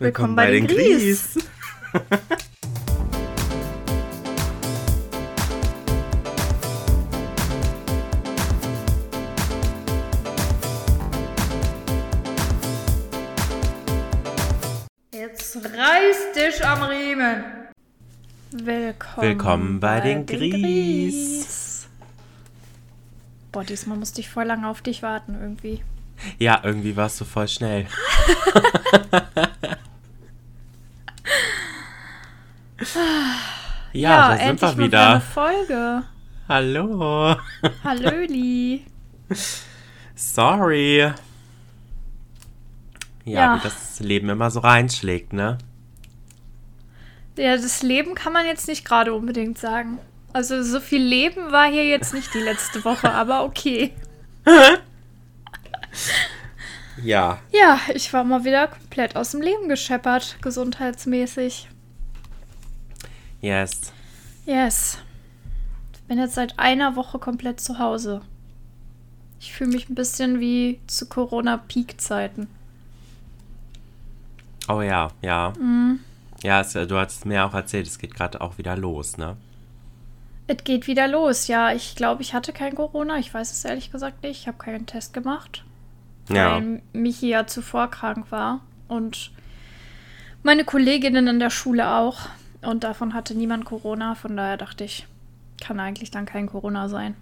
Willkommen, bei, den Gries. Jetzt reiß dich am Riemen. Willkommen, Willkommen bei den Gries. Boah, diesmal musste ich voll lange auf dich warten irgendwie. Ja, irgendwie warst du voll schnell. ja, da sind wir wieder. Eine Folge. Hallo. Hallöli. Sorry. Ja, Ja. wie das Leben immer so reinschlägt, ne? Ja, das Leben kann man jetzt nicht gerade unbedingt sagen. Also so viel Leben war hier jetzt nicht die letzte Woche, aber okay. Ja. Ja, ich war mal wieder komplett aus dem Leben gescheppert, gesundheitsmäßig. Yes. Yes. Ich bin jetzt seit einer Woche komplett zu Hause. Ich fühle mich ein bisschen wie zu Corona-Peak-Zeiten. Oh ja, ja. Mhm. Ja, es, du hast mir auch erzählt, es geht gerade auch wieder los, ne? Es geht wieder los, ja. Ich glaube, ich hatte kein Corona. Ich weiß es ehrlich gesagt nicht. Ich habe keinen Test gemacht. Ja. Weil Michi ja zuvor krank war. Und meine Kolleginnen in der Schule auch. Und davon hatte niemand Corona. Von daher dachte ich, kann eigentlich dann kein Corona sein.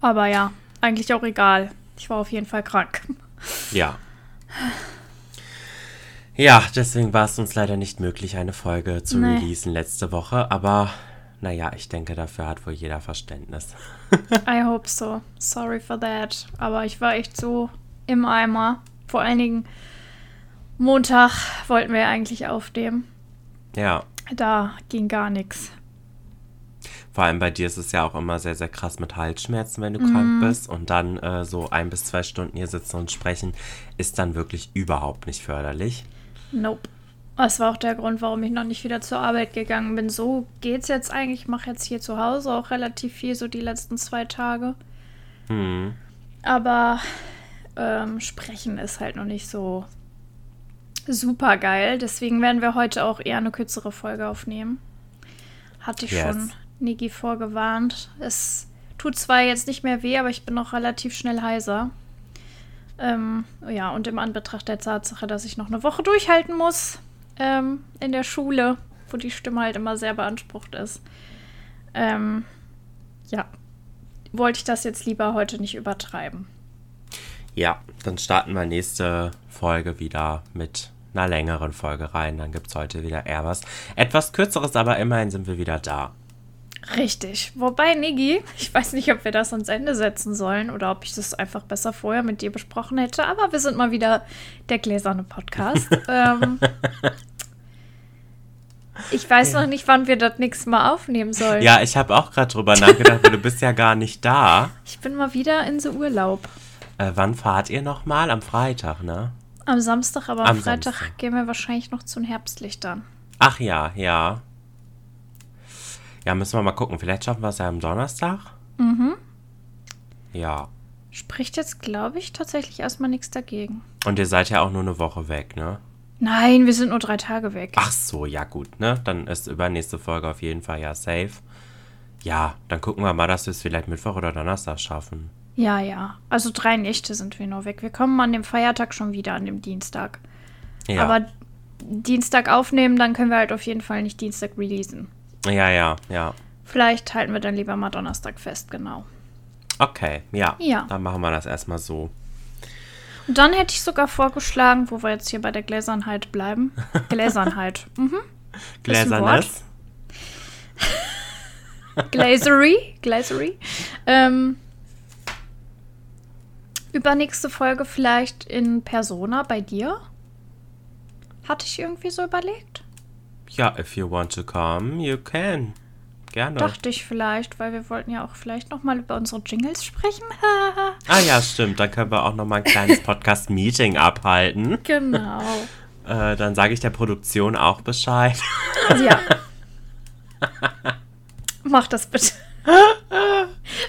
Aber ja, eigentlich auch egal. Ich war auf jeden Fall krank. Ja. Ja, deswegen war es uns leider nicht möglich, eine Folge zu Nee. releasen letzte Woche. Aber naja, ich denke, dafür hat wohl jeder Verständnis. I hope so. Sorry for that. Aber ich war echt so im Eimer. Vor allen Dingen Montag wollten wir eigentlich aufnehmen. Ja, Da ging gar nichts. vor allem bei dir ist es ja auch immer sehr, sehr krass mit Halsschmerzen, wenn du Mhm. krank bist. Und dann äh, so ein bis zwei Stunden hier sitzen und sprechen, ist dann wirklich überhaupt nicht förderlich. Nope. Das war auch der Grund, warum ich noch nicht wieder zur Arbeit gegangen bin. So geht's jetzt eigentlich. Ich mache jetzt hier zu Hause auch relativ viel, so die letzten zwei Tage. Hm. Aber ähm, sprechen ist halt noch nicht so super geil. Deswegen werden wir heute auch eher eine kürzere Folge aufnehmen. Hatte ich Yes. schon Niki vorgewarnt. Es tut zwar jetzt nicht mehr weh, aber ich bin noch relativ schnell heiser. Ähm, ja, und im Anbetracht der Tatsache, dass ich noch eine Woche durchhalten muss ähm, in der Schule, wo die Stimme halt immer sehr beansprucht ist. Ähm, ja, wollte ich das jetzt lieber heute nicht übertreiben. Ja, dann starten wir nächste Folge wieder mit einer längeren Folge rein. Dann gibt es heute wieder eher was. Etwas kürzeres, aber immerhin sind wir wieder da. Richtig. Wobei, Niggi, ich weiß nicht, ob wir das ans Ende setzen sollen oder ob ich das einfach besser vorher mit dir besprochen hätte, aber wir sind mal wieder der gläserne Podcast. ähm, ich weiß noch nicht, wann wir das nächste Mal aufnehmen sollen. Ja, ich habe auch gerade drüber nachgedacht, weil du bist ja gar nicht da. Ich bin mal wieder in so Urlaub. Äh, wann fahrt ihr nochmal? Am Freitag, ne? Am Samstag, aber am, Am Freitag Samstag. gehen wir wahrscheinlich noch zu den Herbstlichtern. Ach ja, ja. Ja, müssen wir mal gucken. Vielleicht schaffen wir es ja am Donnerstag. Mhm. Ja. Spricht jetzt, glaube ich, tatsächlich erstmal nichts dagegen. Und ihr seid ja auch nur eine Woche weg, ne? Nein, wir sind nur drei Tage weg. Ach so, ja gut, ne? Dann ist übernächste Folge auf jeden Fall ja safe. Ja, dann gucken wir mal, dass wir es vielleicht Mittwoch oder Donnerstag schaffen. Ja, ja. Also drei Nächte sind wir nur weg. Wir kommen an dem Feiertag schon wieder, an dem Dienstag. Ja, Aber Dienstag aufnehmen, dann können wir halt auf jeden Fall nicht Dienstag releasen. ja, ja, ja. Vielleicht halten wir dann lieber mal Donnerstag fest, genau. Okay, ja. Ja. Dann machen wir das erstmal so. Und dann hätte ich sogar vorgeschlagen, wo wir jetzt hier bei der Gläsernheit bleiben. Gläsernheit. Mhm. Gläsernes. Glazery. Glazery. Ähm, übernächste Folge vielleicht in Persona bei dir? Hatte ich irgendwie so überlegt? Ja, if you want to come, you can. Gerne. Dachte ich vielleicht, weil wir wollten ja auch vielleicht noch mal über unsere Jingles sprechen. Ah ja, stimmt. Da können wir auch noch mal ein kleines Podcast-Meeting abhalten. genau. Äh, dann sage ich der Produktion auch Bescheid. Ja. Mach das bitte.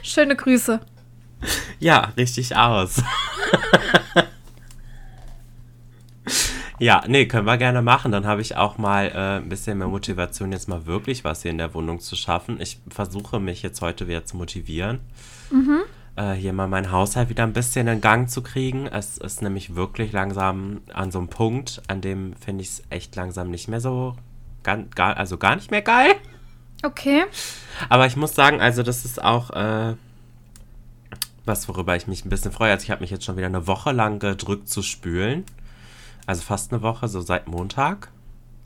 Schöne Grüße. Ja, richtig aus. Ja, nee, können wir gerne machen. Dann habe ich auch mal äh, ein bisschen mehr Motivation, jetzt mal wirklich was hier in der Wohnung zu schaffen. Ich versuche mich jetzt heute wieder zu motivieren. Mhm. Äh, hier mal meinen Haushalt wieder ein bisschen in Gang zu kriegen. Es ist nämlich wirklich langsam an so einem Punkt, an dem finde ich es echt langsam nicht mehr so, gar, gar, also gar nicht mehr geil. Okay. Aber ich muss sagen, also das ist auch äh, was, worüber ich mich ein bisschen freue. Also ich habe mich jetzt schon wieder eine Woche lang gedrückt zu spülen. Also fast eine Woche, so seit Montag.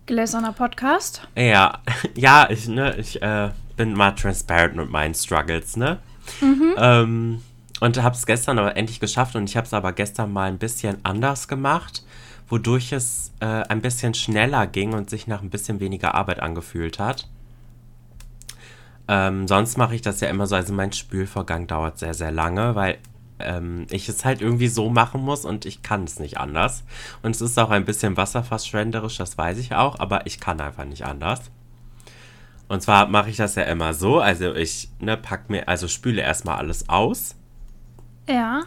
Gläserner Podcast. Ja, ja, ich, ne, ich äh, bin mal transparent mit meinen Struggles, ne? Mhm. Ähm, und habe es gestern aber endlich geschafft und ich habe es aber gestern mal ein bisschen anders gemacht, wodurch es äh, ein bisschen schneller ging und sich nach ein bisschen weniger Arbeit angefühlt hat. Ähm, sonst mache ich das ja immer so, also mein Spülvorgang dauert sehr, sehr lange, weil ähm, ich es halt irgendwie so machen muss und ich kann es nicht anders. Und es ist auch ein bisschen wasserfassschwenderisch, das weiß ich auch, aber ich kann einfach nicht anders. Und zwar mache ich das ja immer so, also ich ne, pack mir, also spüle erstmal alles aus. Ja.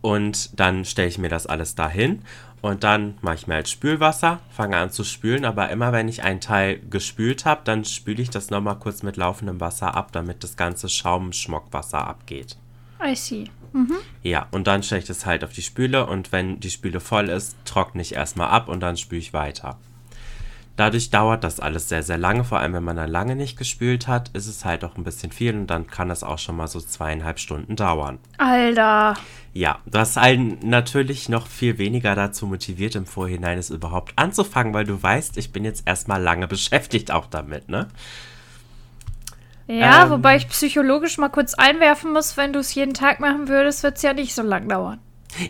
Und dann stelle ich mir das alles dahin und dann mache ich mir halt Spülwasser, fange an zu spülen, aber immer wenn ich einen Teil gespült habe, dann spüle ich das nochmal kurz mit laufendem Wasser ab, damit das ganze Schaumschmockwasser abgeht. I see. Mhm. Ja, und dann stelle ich das halt auf die Spüle und wenn die Spüle voll ist, trockne ich erstmal ab und dann spüle ich weiter. Dadurch dauert das alles sehr, sehr lange, vor allem wenn man dann lange nicht gespült hat, ist es halt auch ein bisschen viel und dann kann das auch schon mal so zweieinhalb Stunden dauern. Alter. Ja, das einen natürlich noch viel weniger dazu motiviert, im Vorhinein es überhaupt anzufangen, weil du weißt, ich bin jetzt erstmal lange beschäftigt auch damit, ne? Ja, ähm, wobei ich psychologisch mal kurz einwerfen muss, wenn du es jeden Tag machen würdest, wird es ja nicht so lang dauern.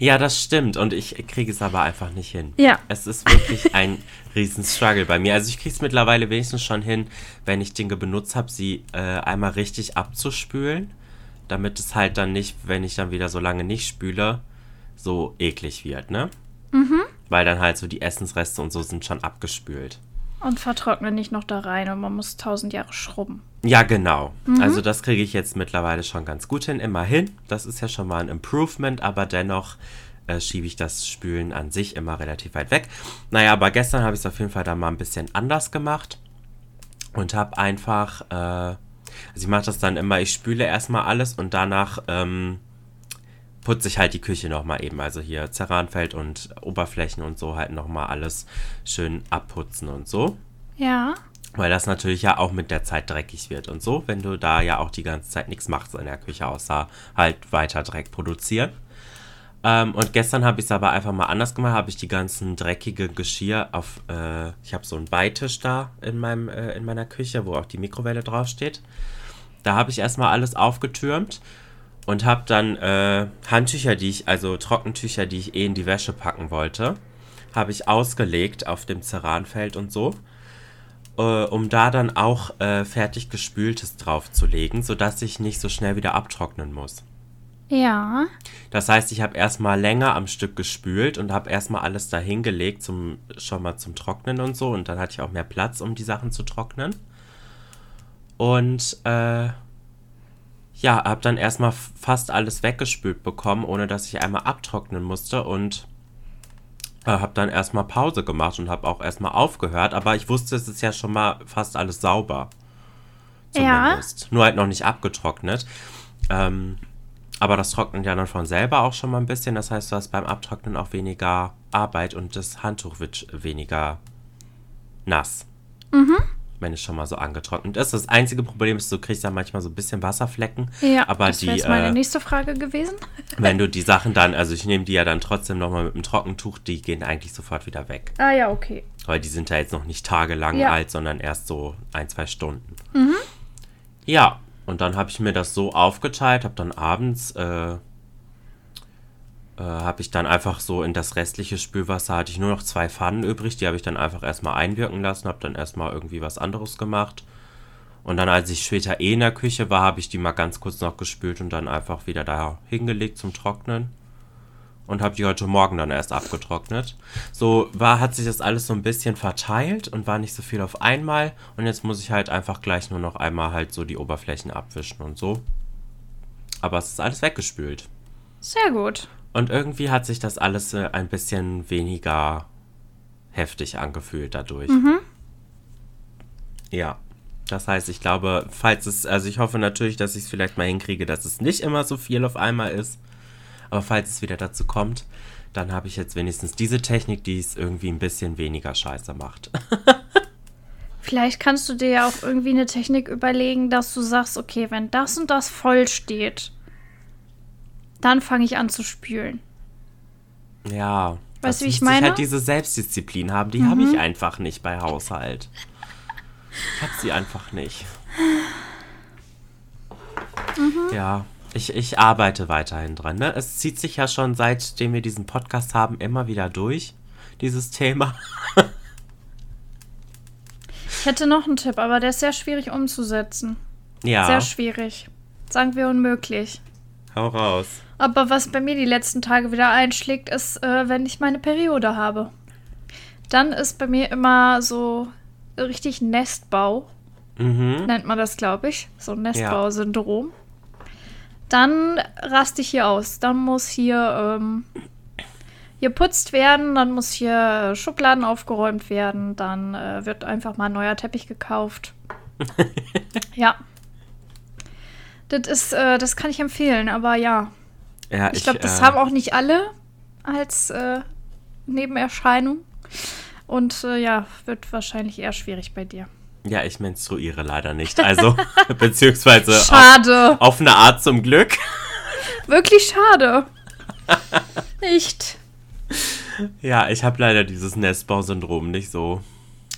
Ja, das stimmt. Und ich kriege es aber einfach nicht hin. Ja. Es ist wirklich ein riesen Struggle bei mir. Also ich kriege es mittlerweile wenigstens schon hin, wenn ich Dinge benutzt habe, sie äh, einmal richtig abzuspülen. Damit es halt dann nicht, wenn ich dann wieder so lange nicht spüle, so eklig wird, ne? Mhm. Weil dann halt so die Essensreste und so sind schon abgespült. Und vertrocknen nicht noch da rein und man muss tausend Jahre schrubben. Ja, genau. Mhm. Also das kriege ich jetzt mittlerweile schon ganz gut hin, immerhin. Das ist ja schon mal ein Improvement, aber dennoch äh, schiebe ich das Spülen an sich immer relativ weit weg. Naja, aber gestern habe ich es auf jeden Fall da mal ein bisschen anders gemacht und habe einfach, äh, also ich mache das dann immer, ich spüle erstmal alles und danach ähm, putze ich halt die Küche nochmal eben. Also hier Zerranfeld und Oberflächen und so halt nochmal alles schön abputzen und so. Ja. Weil das natürlich ja auch mit der Zeit dreckig wird und so, wenn du da ja auch die ganze Zeit nichts machst in der Küche, außer halt weiter Dreck produzieren. Ähm, und gestern habe ich es aber einfach mal anders gemacht, habe ich die ganzen dreckige Geschirr auf, äh, ich habe so einen Beitisch da in, meinem, äh, in meiner Küche, wo auch die Mikrowelle draufsteht. Da habe ich erstmal alles aufgetürmt und habe dann äh, Handtücher, die ich, also Trockentücher, die ich eh in die Wäsche packen wollte, habe ich ausgelegt auf dem Ceranfeld und so äh, um da dann auch äh, fertig gespültes draufzulegen, sodass ich nicht so schnell wieder abtrocknen muss. Ja. Das heißt, ich habe erstmal länger am Stück gespült und habe erstmal alles dahingelegt, zum, schon mal zum Trocknen und so. Und dann hatte ich auch mehr Platz, um die Sachen zu trocknen. Und äh, ja, habe dann erstmal fast alles weggespült bekommen, ohne dass ich einmal abtrocknen musste. Und äh, habe dann erstmal Pause gemacht und habe auch erstmal aufgehört, aber ich wusste, es ist ja schon mal fast alles sauber. Zumindest. Ja. Nur halt noch nicht abgetrocknet. Ähm, aber das trocknet ja dann von selber auch schon mal ein bisschen. Das heißt, du hast beim Abtrocknen auch weniger Arbeit und das Handtuch wird weniger nass. Mhm wenn es schon mal so angetrocknet ist. Das einzige Problem ist, du kriegst ja manchmal so ein bisschen Wasserflecken. Ja, aber das wäre meine äh, nächste Frage gewesen. wenn du die Sachen dann, also ich nehme die ja dann trotzdem nochmal mit dem Trockentuch, die gehen eigentlich sofort wieder weg. Ah ja, okay. Weil die sind ja jetzt noch nicht tagelang ja. alt, sondern erst so ein, zwei Stunden. Mhm. Ja, und dann habe ich mir das so aufgeteilt, habe dann abends äh, äh, habe ich dann einfach so in das restliche Spülwasser hatte ich nur noch zwei Pfannen übrig, die habe ich dann einfach erstmal einwirken lassen, habe dann erstmal irgendwie was anderes gemacht. Und dann, als ich später eh in der Küche war, habe ich die mal ganz kurz noch gespült und dann einfach wieder da hingelegt zum Trocknen. Und habe die heute Morgen dann erst abgetrocknet. So war, hat sich das alles so ein bisschen verteilt und war nicht so viel auf einmal. Und jetzt muss ich halt einfach gleich nur noch einmal halt so die Oberflächen abwischen und so. Aber es ist alles weggespült. Sehr gut. Und irgendwie hat sich das alles äh, ein bisschen weniger heftig angefühlt dadurch. Mhm. Ja. Das heißt, ich glaube, falls es, also ich hoffe natürlich, dass ich es vielleicht mal hinkriege, dass es nicht immer so viel auf einmal ist. Aber falls es wieder dazu kommt, dann habe ich jetzt wenigstens diese Technik, die es irgendwie ein bisschen weniger scheiße macht. Vielleicht kannst du dir ja auch irgendwie eine Technik überlegen, dass du sagst, okay, wenn das und das voll steht, dann fange ich an zu spülen. Ja. Weißt du, wie ich meine? Ich halt diese Selbstdisziplin haben, die mhm. habe ich einfach nicht bei Haushalt. Ich habe sie einfach nicht. Mhm. Ja, ich, ich arbeite weiterhin dran. Ne? Es zieht sich ja schon, seitdem wir diesen Podcast haben, immer wieder durch, dieses Thema. ich hätte noch einen Tipp, aber der ist sehr schwierig umzusetzen. Ja. Sehr schwierig. Sagen wir unmöglich. Hau raus. Aber was bei mir die letzten Tage wieder einschlägt, ist, äh, wenn ich meine Periode habe. Dann ist bei mir immer so richtig Nestbau. Mhm. Nennt man das, glaube ich. So Nestbau-Syndrom. Ja. Dann raste ich hier aus. Dann muss hier, ähm, hier putzt werden, dann muss hier Schubladen aufgeräumt werden, dann äh, wird einfach mal ein neuer Teppich gekauft. ja. Das ist, äh, das kann ich empfehlen, aber ja. Ja ich glaube, das äh, haben auch nicht alle als äh, Nebenerscheinung. Und äh, ja, wird wahrscheinlich eher schwierig bei dir. Ja, ich menstruiere leider nicht. Also, beziehungsweise schade. Auf, auf, eine Art zum Glück. Wirklich schade. nicht. Ja, ich habe leider dieses Nestbau-Syndrom nicht so.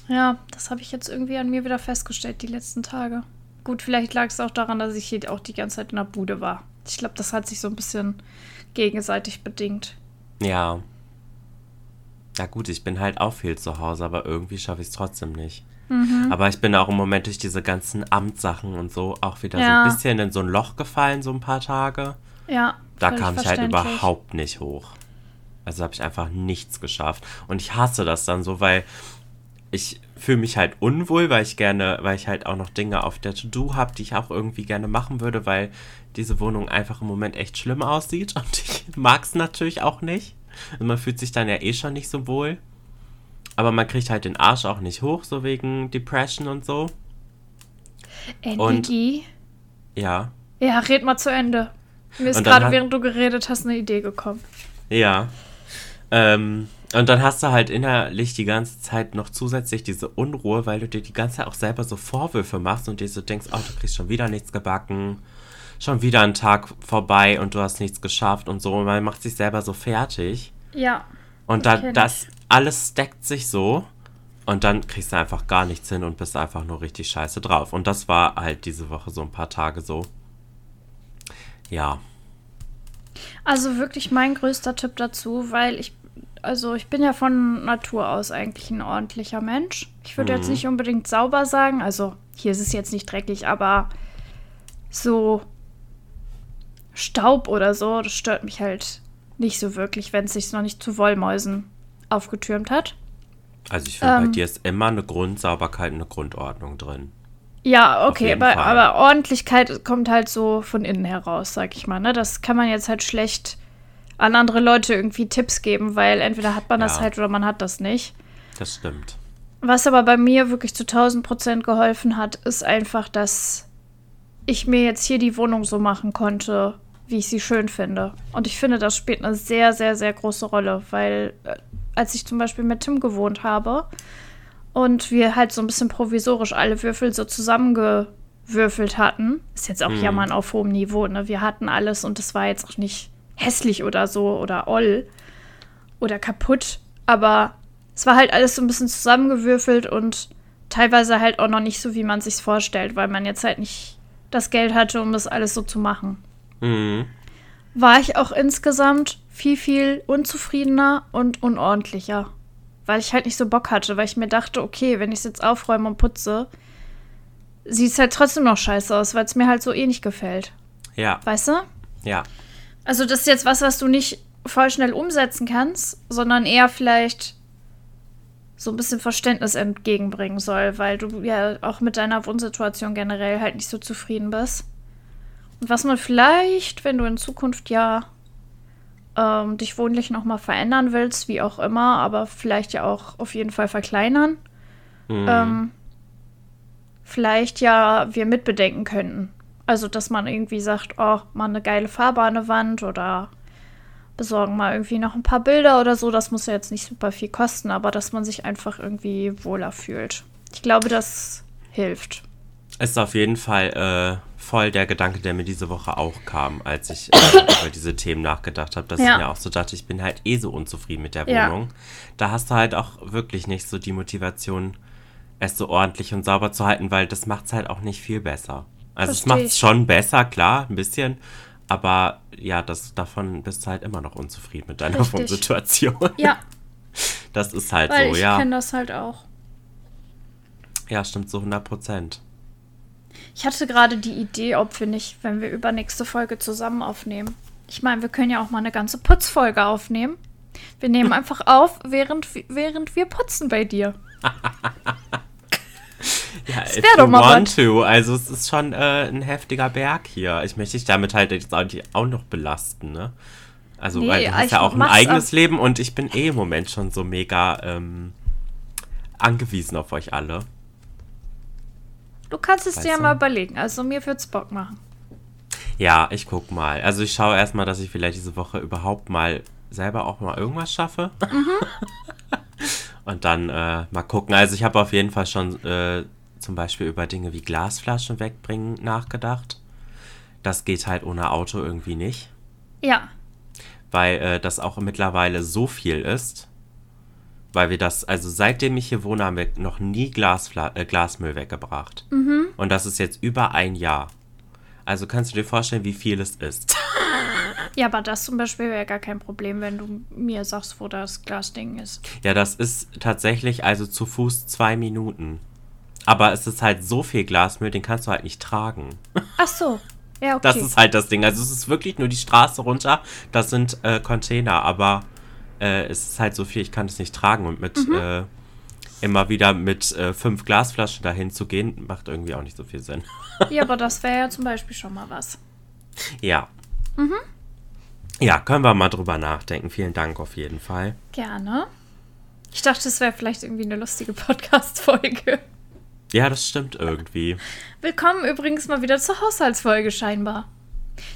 Ja, das habe ich jetzt irgendwie an mir wieder festgestellt die letzten Tage. Gut, vielleicht lag es auch daran, dass ich hier auch die ganze Zeit in der Bude war. Ich glaube, das hat sich so ein bisschen gegenseitig bedingt. Ja. Na gut, ich bin halt auch viel zu Hause, aber irgendwie schaffe ich es trotzdem nicht. Mhm. Aber ich bin auch im Moment durch diese ganzen Amtssachen und so auch wieder ja. so ein bisschen in so ein Loch gefallen, so ein paar Tage. Ja. Da kam ich halt überhaupt nicht hoch. Also habe ich einfach nichts geschafft. Und ich hasse das dann so, weil ich fühle mich halt unwohl, weil ich gerne, weil ich halt auch noch Dinge auf der To-Do habe, die ich auch irgendwie gerne machen würde, weil diese Wohnung einfach im Moment echt schlimm aussieht und ich mag es natürlich auch nicht. Also man fühlt sich dann ja eh schon nicht so wohl. Aber man kriegt halt den Arsch auch nicht hoch, so wegen Depression und so. Energie? Und, ja. Ja, red mal zu Ende. Mir ist gerade, während du geredet hast, eine Idee gekommen. Ja. Ähm, und dann hast du halt innerlich die ganze Zeit noch zusätzlich diese Unruhe, weil du dir die ganze Zeit auch selber so Vorwürfe machst und dir so denkst, oh, du kriegst schon wieder nichts gebacken, schon wieder ein Tag vorbei und du hast nichts geschafft und so. Und man macht sich selber so fertig. Ja. Und da, das alles stackt sich so und dann kriegst du einfach gar nichts hin und bist einfach nur richtig scheiße drauf. Und das war halt diese Woche so ein paar Tage so. Ja. Also wirklich mein größter Tipp dazu, weil ich, also ich bin ja von Natur aus eigentlich ein ordentlicher Mensch. Ich würde mhm. jetzt nicht unbedingt sauber sagen, also hier ist es jetzt nicht dreckig, aber so Staub oder so, das stört mich halt nicht so wirklich, wenn es sich noch nicht zu Wollmäusen aufgetürmt hat. Also ich finde, ähm, bei dir ist immer eine Grundsauberkeit und eine Grundordnung drin. Ja, okay, aber, aber, Ordentlichkeit kommt halt so von innen heraus, sag ich mal. Ne? Das kann man jetzt halt schlecht an andere Leute irgendwie Tipps geben, weil entweder hat man ja. das halt oder man hat das nicht. Das stimmt. Was aber bei mir wirklich zu 1000 Prozent geholfen hat, ist einfach, dass ich mir jetzt hier die Wohnung so machen konnte, wie ich sie schön finde. Und ich finde, das spielt eine sehr, sehr, sehr große Rolle, weil äh, als ich zum Beispiel mit Tim gewohnt habe und wir halt so ein bisschen provisorisch alle Würfel so zusammengewürfelt hatten, ist jetzt auch mhm. Jammern auf hohem Niveau, ne? Wir hatten alles und es war jetzt auch nicht hässlich oder so oder oll oder kaputt, aber es war halt alles so ein bisschen zusammengewürfelt und teilweise halt auch noch nicht so, wie man sich vorstellt, weil man jetzt halt nicht das Geld hatte, um das alles so zu machen. Mhm. War ich auch insgesamt viel, viel unzufriedener und unordentlicher. Weil ich halt nicht so Bock hatte, weil ich mir dachte, okay, wenn ich es jetzt aufräume und putze, sieht es halt trotzdem noch scheiße aus, weil es mir halt so eh nicht gefällt. Ja. Weißt du? Ja. Also, das ist jetzt was, was du nicht voll schnell umsetzen kannst, sondern eher vielleicht so ein bisschen Verständnis entgegenbringen soll, weil du ja auch mit deiner Wohnsituation generell halt nicht so zufrieden bist. Und was man vielleicht, wenn du in Zukunft ja ähm, dich wohnlich nochmal verändern willst, wie auch immer, aber vielleicht ja auch auf jeden Fall verkleinern, Mhm. ähm, vielleicht ja wir mitbedenken könnten. Also, dass man irgendwie sagt, oh, mal eine geile Farbe an der Wand oder besorgen mal irgendwie noch ein paar Bilder oder so. Das muss ja jetzt nicht super viel kosten, aber dass man sich einfach irgendwie wohler fühlt. Ich glaube, das hilft. Ist auf jeden Fall äh, voll der Gedanke, der mir diese Woche auch kam, als ich äh, über diese Themen nachgedacht habe, dass Ja. ich mir auch so dachte, ich bin halt eh so unzufrieden mit der Ja. Wohnung. Da hast du halt auch wirklich nicht so die Motivation, es so ordentlich und sauber zu halten, weil das macht es halt auch nicht viel besser. Also es Versteh macht ich. es schon besser, klar, ein bisschen, aber ja, das, davon bist du halt immer noch unzufrieden mit deiner Richtig. Wohnsituation. Ja, Das ist halt weil so, ich ja. kenne das halt auch. Ja, stimmt so 100 Prozent. Ich hatte gerade die Idee, ob wir nicht, wenn wir übernächste Folge zusammen aufnehmen. Ich meine, wir können ja auch mal eine ganze Putzfolge aufnehmen. Wir nehmen einfach auf, während, während wir putzen bei dir. Ja, if wär doch you mal want to. Also es ist schon äh, ein heftiger Berg hier. Ich möchte dich damit halt jetzt auch, nicht- auch noch belasten, ne? Also Nee, weil du hast ja auch ein eigenes Leben und ich bin eh im Moment schon so mega ähm, angewiesen auf euch alle. Du kannst es Weißt dir ja mal überlegen. Also mir wird's Bock machen. Ja, ich guck mal. Also ich schaue erstmal, dass ich vielleicht diese Woche überhaupt mal selber auch mal irgendwas schaffe. Mhm. und dann äh, mal gucken. Also ich habe auf jeden Fall schon äh, zum Beispiel über Dinge wie Glasflaschen wegbringen nachgedacht. Das geht halt ohne Auto irgendwie nicht. Ja, weil äh, das auch mittlerweile so viel ist. Weil wir das, also seitdem ich hier wohne, haben wir noch nie Glasfla äh, Glasmüll weggebracht. Und das ist jetzt über ein Jahr. Also kannst du dir vorstellen, wie viel es ist. ja, aber das zum Beispiel wäre gar kein Problem, wenn du mir sagst, wo das Glasding ist. ja, das ist tatsächlich also zu Fuß zwei Minuten. Aber es ist halt so viel Glasmüll, den kannst du halt nicht tragen. Ach so. Ja, okay. Das ist halt das Ding. Also es ist wirklich nur die Straße runter. Das sind äh, Container, aber äh, es ist halt so viel, ich kann es nicht tragen. Und mit Mhm. äh, immer wieder mit äh, fünf Glasflaschen dahin zu gehen, macht irgendwie auch nicht so viel Sinn. ja, aber das wäre ja zum Beispiel schon mal was. ja. Ja, können wir mal drüber nachdenken. Vielen Dank auf jeden Fall. Gerne. Ich dachte, es wäre vielleicht irgendwie eine lustige Podcast-Folge. Ja, das stimmt irgendwie. Willkommen übrigens mal wieder zur Haushaltsfolge scheinbar.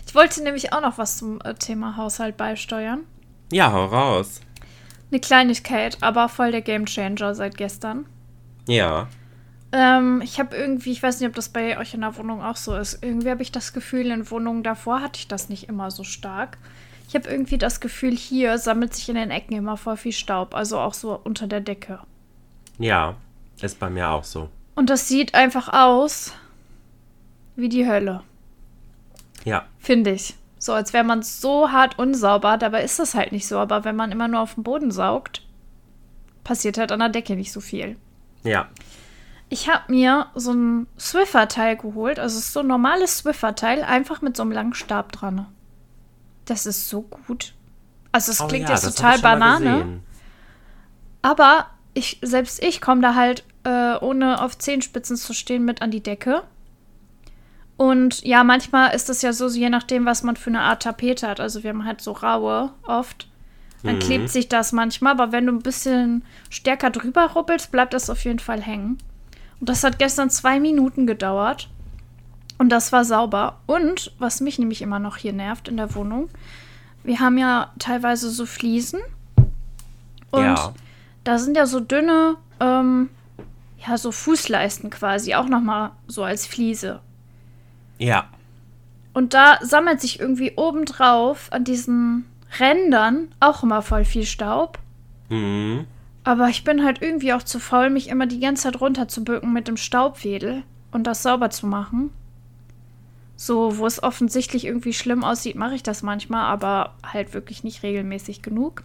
Ich wollte nämlich auch noch was zum äh, Thema Haushalt beisteuern. Ja, hau raus. Eine Kleinigkeit, aber voll der Gamechanger seit gestern. Ja. Ähm, ich habe irgendwie, ich weiß nicht, ob das bei euch in der Wohnung auch so ist. Irgendwie habe ich das Gefühl, in Wohnungen davor hatte ich das nicht immer so stark. Ich habe irgendwie das Gefühl, hier sammelt sich in den Ecken immer voll viel Staub, also auch so unter der Decke. Ja, ist bei mir auch so. Und das sieht einfach aus wie die Hölle, Ja. finde ich. So, als wäre man so hart unsauber, dabei ist das halt nicht so. Aber wenn man immer nur auf den Boden saugt, passiert halt an der Decke nicht so viel. Ja. Ich habe mir so ein Swiffer-Teil geholt. Also so ein normales Swiffer-Teil, einfach mit so einem langen Stab dran. Das ist so gut. Also es Oh klingt ja, jetzt total Banane. Aber ich, selbst ich komme da halt, äh, ohne auf Zehenspitzen zu stehen, mit an die Decke. Und ja, manchmal ist es ja so, je nachdem, was man für eine Art Tapete hat. Also wir haben halt so raue oft. Dann Mhm. klebt sich das manchmal, aber wenn du ein bisschen stärker drüber rubbelst, bleibt das auf jeden Fall hängen. Und das hat gestern zwei Minuten gedauert. Und das war sauber. Und was mich nämlich immer noch hier nervt in der Wohnung, wir haben ja teilweise so Fliesen. Und Ja. da sind ja so dünne, ähm, ja, so Fußleisten quasi, auch nochmal so als Fliese. Ja. Und da sammelt sich irgendwie obendrauf an diesen Rändern auch immer voll viel Staub. Mhm. Aber ich bin halt irgendwie auch zu faul, mich immer die ganze Zeit runterzubücken mit dem Staubwedel und das sauber zu machen. So, wo es offensichtlich irgendwie schlimm aussieht, mache ich das manchmal, aber halt wirklich nicht regelmäßig genug.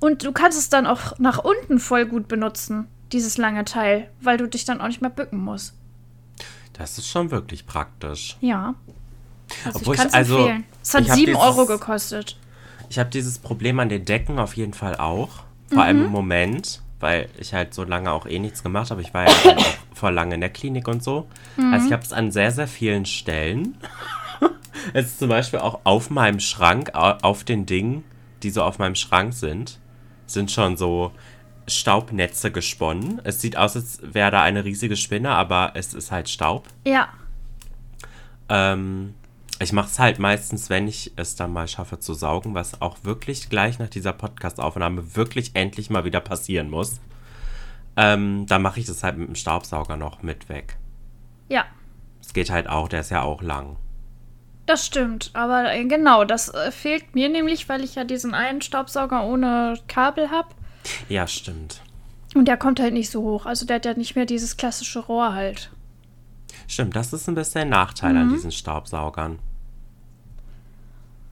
Und du kannst es dann auch nach unten voll gut benutzen, dieses lange Teil, weil du dich dann auch nicht mehr bücken musst. Das ist schon wirklich praktisch. Ja. Also Obwohl ich kann es also, empfehlen. Es hat ich hab 7 dieses- Euro gekostet. Ich habe dieses Problem an den Decken auf jeden Fall auch. Vor allem im Moment, weil ich halt so lange auch eh nichts gemacht habe. Ich war ja auch vor lange in der Klinik und so. Also ich habe es an sehr, sehr vielen Stellen. Es ist zum Beispiel auch auf meinem Schrank, au- auf den Dingen, die so auf meinem Schrank sind, sind schon so Staubnetze gesponnen. Es sieht aus, als wäre da eine riesige Spinne, aber es ist halt Staub. Ja. Ähm, ich mache es halt meistens, wenn ich es dann mal schaffe zu saugen, was auch wirklich gleich nach dieser Podcast-Aufnahme wirklich endlich mal wieder passieren muss. Ähm, dann mache ich das halt mit dem Staubsauger noch mit weg. Ja. Es geht halt auch, der ist ja auch lang. Das stimmt, aber äh, genau, das äh, fehlt mir nämlich, weil ich ja diesen einen Staubsauger ohne Kabel habe. Ja, stimmt. Und der kommt halt nicht so hoch. Also der hat ja nicht mehr dieses klassische Rohr halt. Stimmt, das ist ein bisschen ein Nachteil an diesen Staubsaugern.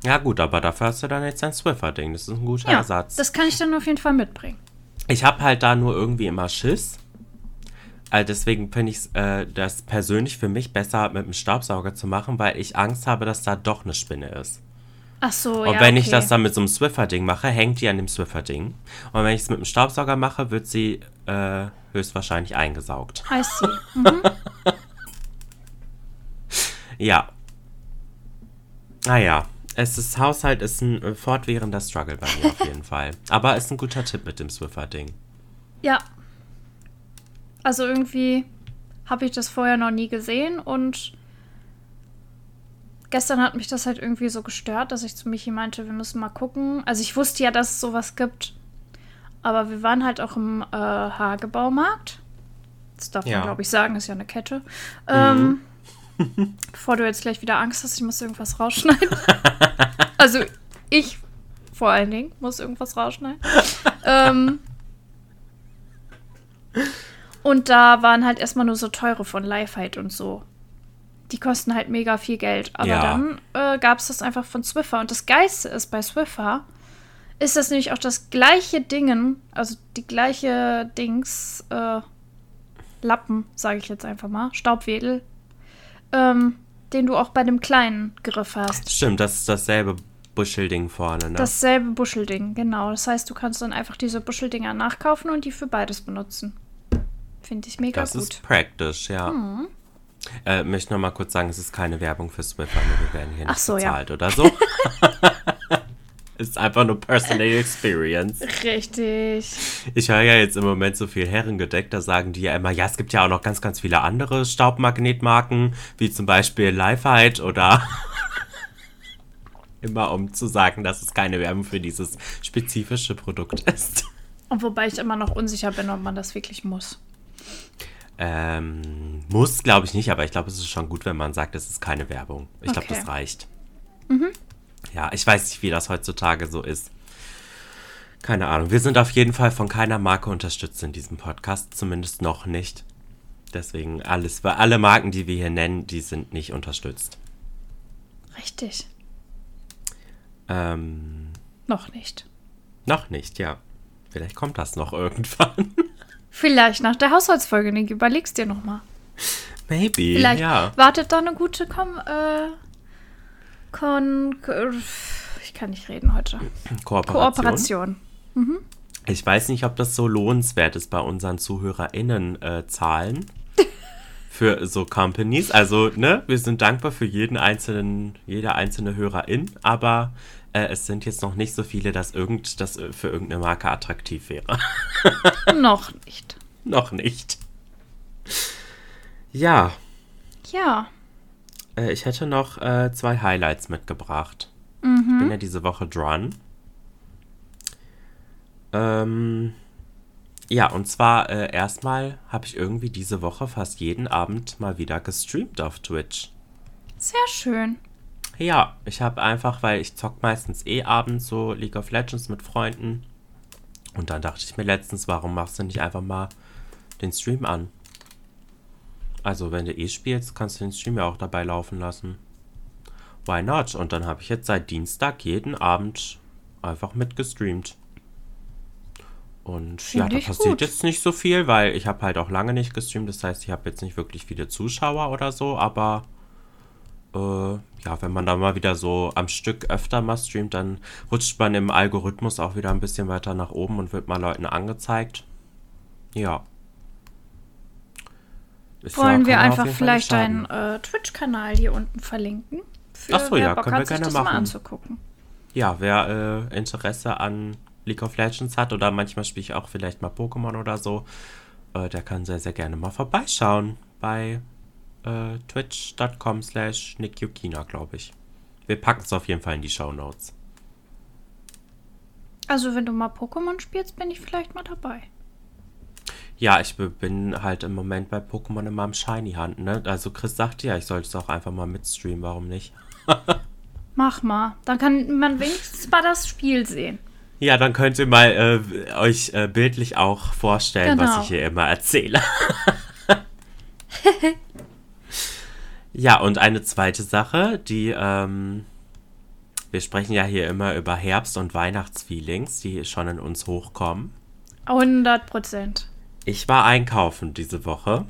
Ja gut, aber dafür hast du dann jetzt ein Swiffer-Ding. Das ist ein guter Ja, Ersatz. das kann ich dann auf jeden Fall mitbringen. Ich habe halt da nur irgendwie immer Schiss. Äh, deswegen finde ich äh, das persönlich für mich besser mit dem Staubsauger zu machen, weil ich Angst habe, dass da doch eine Spinne ist. Ach so, Und ja, wenn ich okay. das dann mit so einem Swiffer-Ding mache, hängt die an dem Swiffer-Ding. Und wenn ich es mit dem Staubsauger mache, wird sie äh, höchstwahrscheinlich eingesaugt. I see. Ja. Naja, es ist Haushalt ist ein äh, fortwährender Struggle bei mir auf jeden Fall. Aber ist ein guter Tipp mit dem Swiffer-Ding. Ja. Also irgendwie habe ich das vorher noch nie gesehen und gestern hat mich das halt irgendwie so gestört, dass ich zu Michi meinte, wir müssen mal gucken. Also ich wusste ja, dass es sowas gibt, aber wir waren halt auch im äh, Hagebaumarkt. Das darf Ja. man, glaube ich, sagen, ist ja eine Kette. Ähm, bevor du jetzt gleich wieder Angst hast, ich muss irgendwas rausschneiden. also ich vor allen Dingen muss irgendwas rausschneiden. ähm, und da waren halt erstmal nur so teure von Lifehide und so. Die kosten halt mega viel Geld. Aber Ja. dann äh, gab es das einfach von Swiffer. Und das Geiste ist bei Swiffer, ist das nämlich auch das gleiche Dingen, also die gleiche Dings, äh, Lappen, sage ich jetzt einfach mal, Staubwedel, ähm, den du auch bei dem kleinen Griff hast. Stimmt, das ist dasselbe Buschelding vorne, ne? Dasselbe Buschelding, genau. Das heißt, du kannst dann einfach diese Buscheldinger nachkaufen und die für beides benutzen. Finde ich mega Das gut. ist praktisch, ja. Äh, möchte noch mal kurz sagen, es ist keine Werbung für Swiffer, wir werden hier nicht so, ja. bezahlt oder so. ist einfach nur Personal Experience. Richtig. Ich höre ja jetzt im Moment so viel Herrengedeck, da sagen die ja immer, ja, es gibt ja auch noch ganz, ganz viele andere Staubmagnetmarken, wie zum Beispiel Lifehide oder immer um zu sagen, dass es keine Werbung für dieses spezifische Produkt ist. Und wobei ich immer noch unsicher bin, ob man das wirklich muss. Ähm, muss, glaube ich nicht, aber ich glaube, es ist schon gut, wenn man sagt, es ist keine Werbung. Ich glaube, Okay. das reicht. Ja, ich weiß nicht, wie das heutzutage so ist. Keine Ahnung. Wir sind auf jeden Fall von keiner Marke unterstützt in diesem Podcast, zumindest noch nicht. Deswegen alles, weil alle Marken, die wir hier nennen, die sind nicht unterstützt. Richtig. Ähm, Noch nicht. noch nicht, ja. Vielleicht kommt das noch irgendwann. Vielleicht nach der Haushaltsfolge, Nick. Überlegst dir nochmal. Maybe, Vielleicht ja. wartet da eine gute Kom äh, Kon ich kann nicht reden heute. Kooperation. Kooperation. Ich weiß nicht, ob das so lohnenswert ist bei unseren ZuhörerInnen äh, Zahlen für so Companies. Also, ne, wir sind dankbar für jeden einzelnen, jede einzelne Hörerin, aber äh, es sind jetzt noch nicht so viele, dass irgend, das äh, für irgendeine Marke attraktiv wäre. Noch nicht. noch nicht. Ja, Ja. Äh, ich hätte noch äh, zwei Highlights mitgebracht. Ich bin ja diese Woche dran. Ähm, ja, und zwar äh, erstmal habe ich irgendwie diese Woche fast jeden Abend mal wieder gestreamt auf Twitch. Sehr schön. Ja, ich habe einfach, weil ich zock meistens eh abends so League of Legends mit Freunden. Und dann dachte ich mir letztens, warum machst du nicht einfach mal den Stream an? Also, wenn du eh spielst, kannst du den Stream ja auch dabei laufen lassen. Why not? Und dann habe ich jetzt seit Dienstag jeden Abend einfach mitgestreamt. Und ja, Finde da passiert gut. jetzt nicht so viel, weil ich habe halt auch lange nicht gestreamt. Das heißt, ich habe jetzt nicht wirklich viele Zuschauer oder so, aber äh, ja, wenn man da mal wieder so am Stück öfter mal streamt, dann rutscht man im Algorithmus auch wieder ein bisschen weiter nach oben und wird mal Leuten angezeigt. Ja. Ist Wollen wir einfach vielleicht deinen äh, Twitch-Kanal hier unten verlinken? Für Ach so, wer ja, Bock können hat, wir sich gerne das mal machen. anzugucken. Ja, wer äh, Interesse an League of Legends hat oder manchmal spiele ich auch vielleicht mal Pokémon oder so, äh, der kann sehr, sehr gerne mal vorbeischauen bei äh, twitch.com slash nickykina, glaube ich. Wir packen es auf jeden Fall in die Show Notes. Also, wenn du mal Pokémon spielst, bin ich vielleicht mal dabei. Ja, ich bin halt im Moment bei Pokémon immer am Shiny Hunt, ne? Also Chris sagte ja, ich sollte es auch einfach mal mitstreamen, warum nicht? Mach mal. Dann kann man wenigstens mal das Spiel sehen. Ja, dann könnt ihr mal äh, euch äh, bildlich auch vorstellen, was Genau. ich hier immer erzähle. ja, und eine zweite Sache, die, ähm, wir sprechen ja hier immer über Herbst- und Weihnachtsfeelings, die schon in uns hochkommen. 100 Prozent. Ich war einkaufen diese Woche.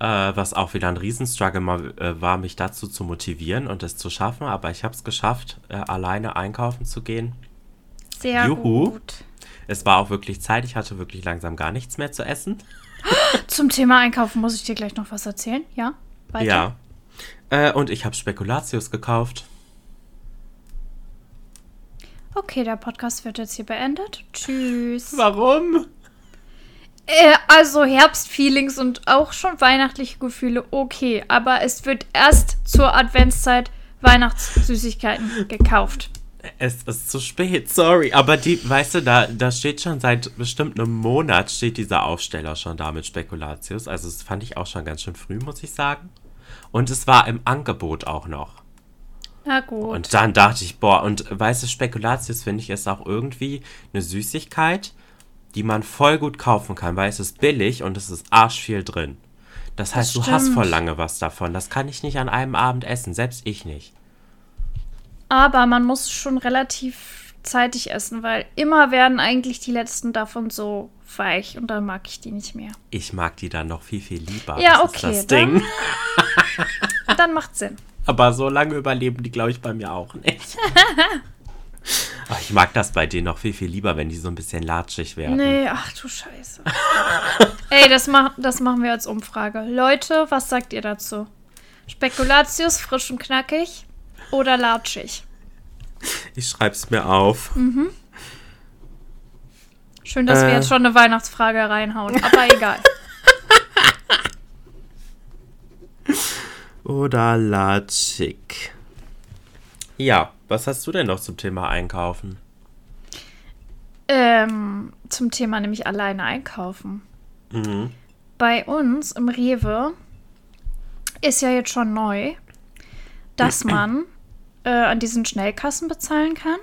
Äh, was auch wieder ein Riesenstruggle mal, äh, war, mich dazu zu motivieren und es zu schaffen. Aber ich habe es geschafft, äh, alleine einkaufen zu gehen. Sehr Juhu. gut. Es war auch wirklich Zeit. Ich hatte wirklich langsam gar nichts mehr zu essen. Zum Thema Einkaufen muss ich dir gleich noch was erzählen. Ja? Weiter? Ja. Äh, und ich habe Spekulatius gekauft. Okay, der Podcast wird jetzt hier beendet. Tschüss. Warum? Äh, also Herbstfeelings und auch schon weihnachtliche Gefühle, okay. Aber es wird erst zur Adventszeit Weihnachtssüßigkeiten gekauft. Es ist zu spät, sorry. Aber die, weißt du, da, da steht schon seit bestimmt einem Monat steht dieser Aufsteller schon da mit Spekulatius. Also das fand ich auch schon ganz schön früh, muss ich sagen. Und es war im Angebot auch noch. Na gut. Und dann dachte ich, boah, und weißt du, Spekulatius finde ich ist auch irgendwie eine Süßigkeit, die man voll gut kaufen kann, weil es ist billig und es ist arschviel drin. Das heißt, du hast voll lange was davon. Das kann ich nicht an einem Abend essen, selbst ich nicht. Aber man muss schon relativ zeitig essen, weil immer werden eigentlich die letzten davon so weich und dann mag ich die nicht mehr. Ich mag die dann noch viel, viel lieber. Ja, das okay, Ist das dann- Ding. Dann macht Sinn. Aber so lange überleben die, glaube ich, bei mir auch nicht. Ach, ich mag das bei denen noch viel, viel lieber, wenn die so ein bisschen latschig werden. Nee, ach du Scheiße. Ey, das, mach, das machen wir als Umfrage. Leute, was sagt ihr dazu? Spekulatius, frisch und knackig oder latschig? Ich schreib's mir auf. Schön, dass wir Äh. jetzt schon eine Weihnachtsfrage reinhauen, aber egal. Oder latschig. Ja, was hast du denn noch zum Thema Einkaufen? ähm, zum Thema nämlich alleine einkaufen. Mhm. Bei uns im Rewe ist ja jetzt schon neu, dass man äh, an diesen Schnellkassen bezahlen kann.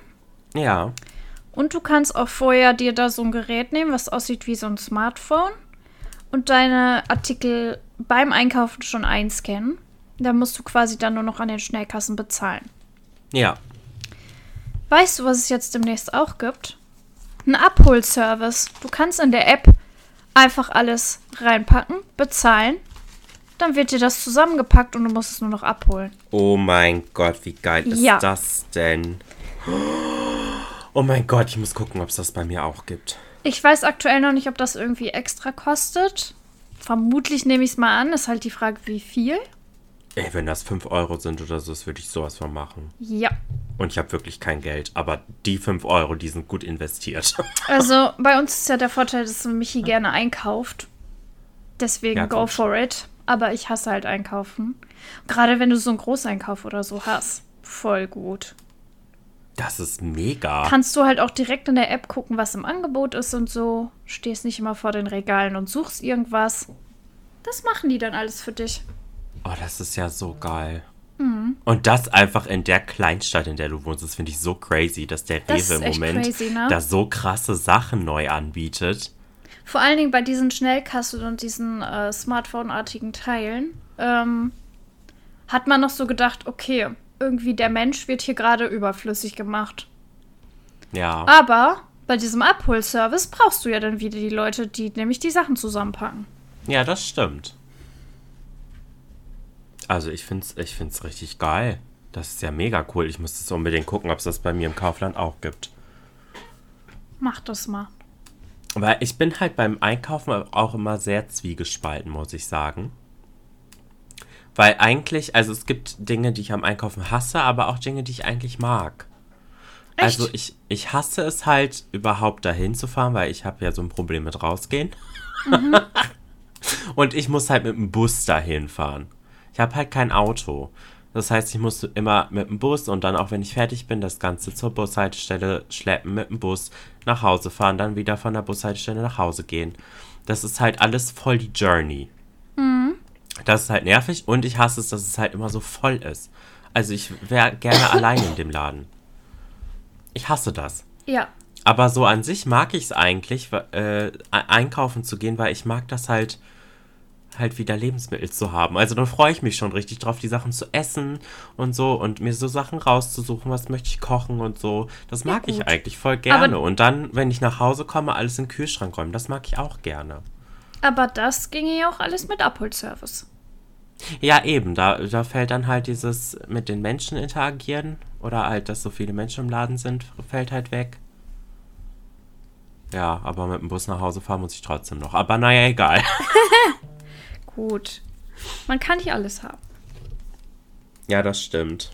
Ja. Und du kannst auch vorher dir da so ein Gerät nehmen, was aussieht wie so ein Smartphone und deine Artikel beim Einkaufen schon einscannen. Da musst du quasi dann nur noch an den Schnellkassen bezahlen. Ja. Weißt du, was es jetzt demnächst auch gibt? Ein Abholservice. Du kannst in der App einfach alles reinpacken, bezahlen. Dann wird dir das zusammengepackt und du musst es nur noch abholen. Oh mein Gott, wie geil ist Ja. das denn? Oh mein Gott, ich muss gucken, ob es das bei mir auch gibt. Ich weiß aktuell noch nicht, ob das irgendwie extra kostet. Vermutlich nehme ich es mal an. Ist halt die Frage, wie viel. Ey, wenn das 5 Euro sind oder so, das würde ich sowas von machen. Ja. Und ich habe wirklich kein Geld, aber die 5 Euro, die sind gut investiert. Also bei uns ist ja der Vorteil, dass Michi gerne einkauft. Deswegen Ja, go gut. for it. Aber ich hasse halt einkaufen. Gerade wenn du so einen Großeinkauf oder so hast. Voll gut. Das ist mega. Kannst du halt auch direkt in der App gucken, was im Angebot ist und so. Stehst nicht immer vor den Regalen und suchst irgendwas. Das machen die dann alles für dich. Oh, das ist ja so geil. Und das einfach in der Kleinstadt, in der du wohnst, das finde ich so crazy, dass der Das Rewe im Moment crazy, ne? da so krasse Sachen neu anbietet. Vor allen Dingen bei diesen Schnellkassen und diesen äh, Smartphone-artigen Teilen ähm, hat man noch so gedacht, okay, irgendwie der Mensch wird hier gerade überflüssig gemacht. Ja. Aber bei diesem Abholservice brauchst du ja dann wieder die Leute, die nämlich die Sachen zusammenpacken. Ja, das stimmt. Also ich finde es ich find's richtig geil. Das ist ja mega cool. Ich muss das unbedingt gucken, ob es das bei mir im Kaufland auch gibt. Mach das mal. Weil ich bin halt beim Einkaufen auch immer sehr zwiegespalten, muss ich sagen. Weil eigentlich, also es gibt Dinge, die ich am Einkaufen hasse, aber auch Dinge, die ich eigentlich mag. Echt? Also ich, ich hasse es halt überhaupt dahin zu fahren, weil ich habe ja so ein Problem mit rausgehen. Und ich muss halt mit dem Bus dahin fahren. Ich habe halt kein Auto. Das heißt, ich muss immer mit dem Bus und dann auch, wenn ich fertig bin, das Ganze zur Bushaltestelle schleppen, mit dem Bus nach Hause fahren, dann wieder von der Bushaltestelle nach Hause gehen. Das ist halt alles voll die Journey. Das ist halt nervig und ich hasse es, dass es halt immer so voll ist. Also ich wäre gerne allein in dem Laden. Ich hasse das. Ja. Aber so an sich mag ich es eigentlich, äh, e- einkaufen zu gehen, weil ich mag das halt, halt wieder Lebensmittel zu haben. Also dann freue ich mich schon richtig drauf, die Sachen zu essen und so und mir so Sachen rauszusuchen, was möchte ich kochen und so. Das mag ich gut. eigentlich voll gerne. Aber- und dann, wenn ich nach Hause komme, alles in den Kühlschrank räumen. Das mag ich auch gerne. Aber das ginge ja auch alles mit Abholservice. Ja, eben, da, da fällt dann halt dieses mit den Menschen interagieren oder halt, dass so viele Menschen im Laden sind, fällt halt weg. Ja, aber mit dem Bus nach Hause fahren muss ich trotzdem noch. Aber naja, egal. Gut. Man kann nicht alles haben. Ja, das stimmt.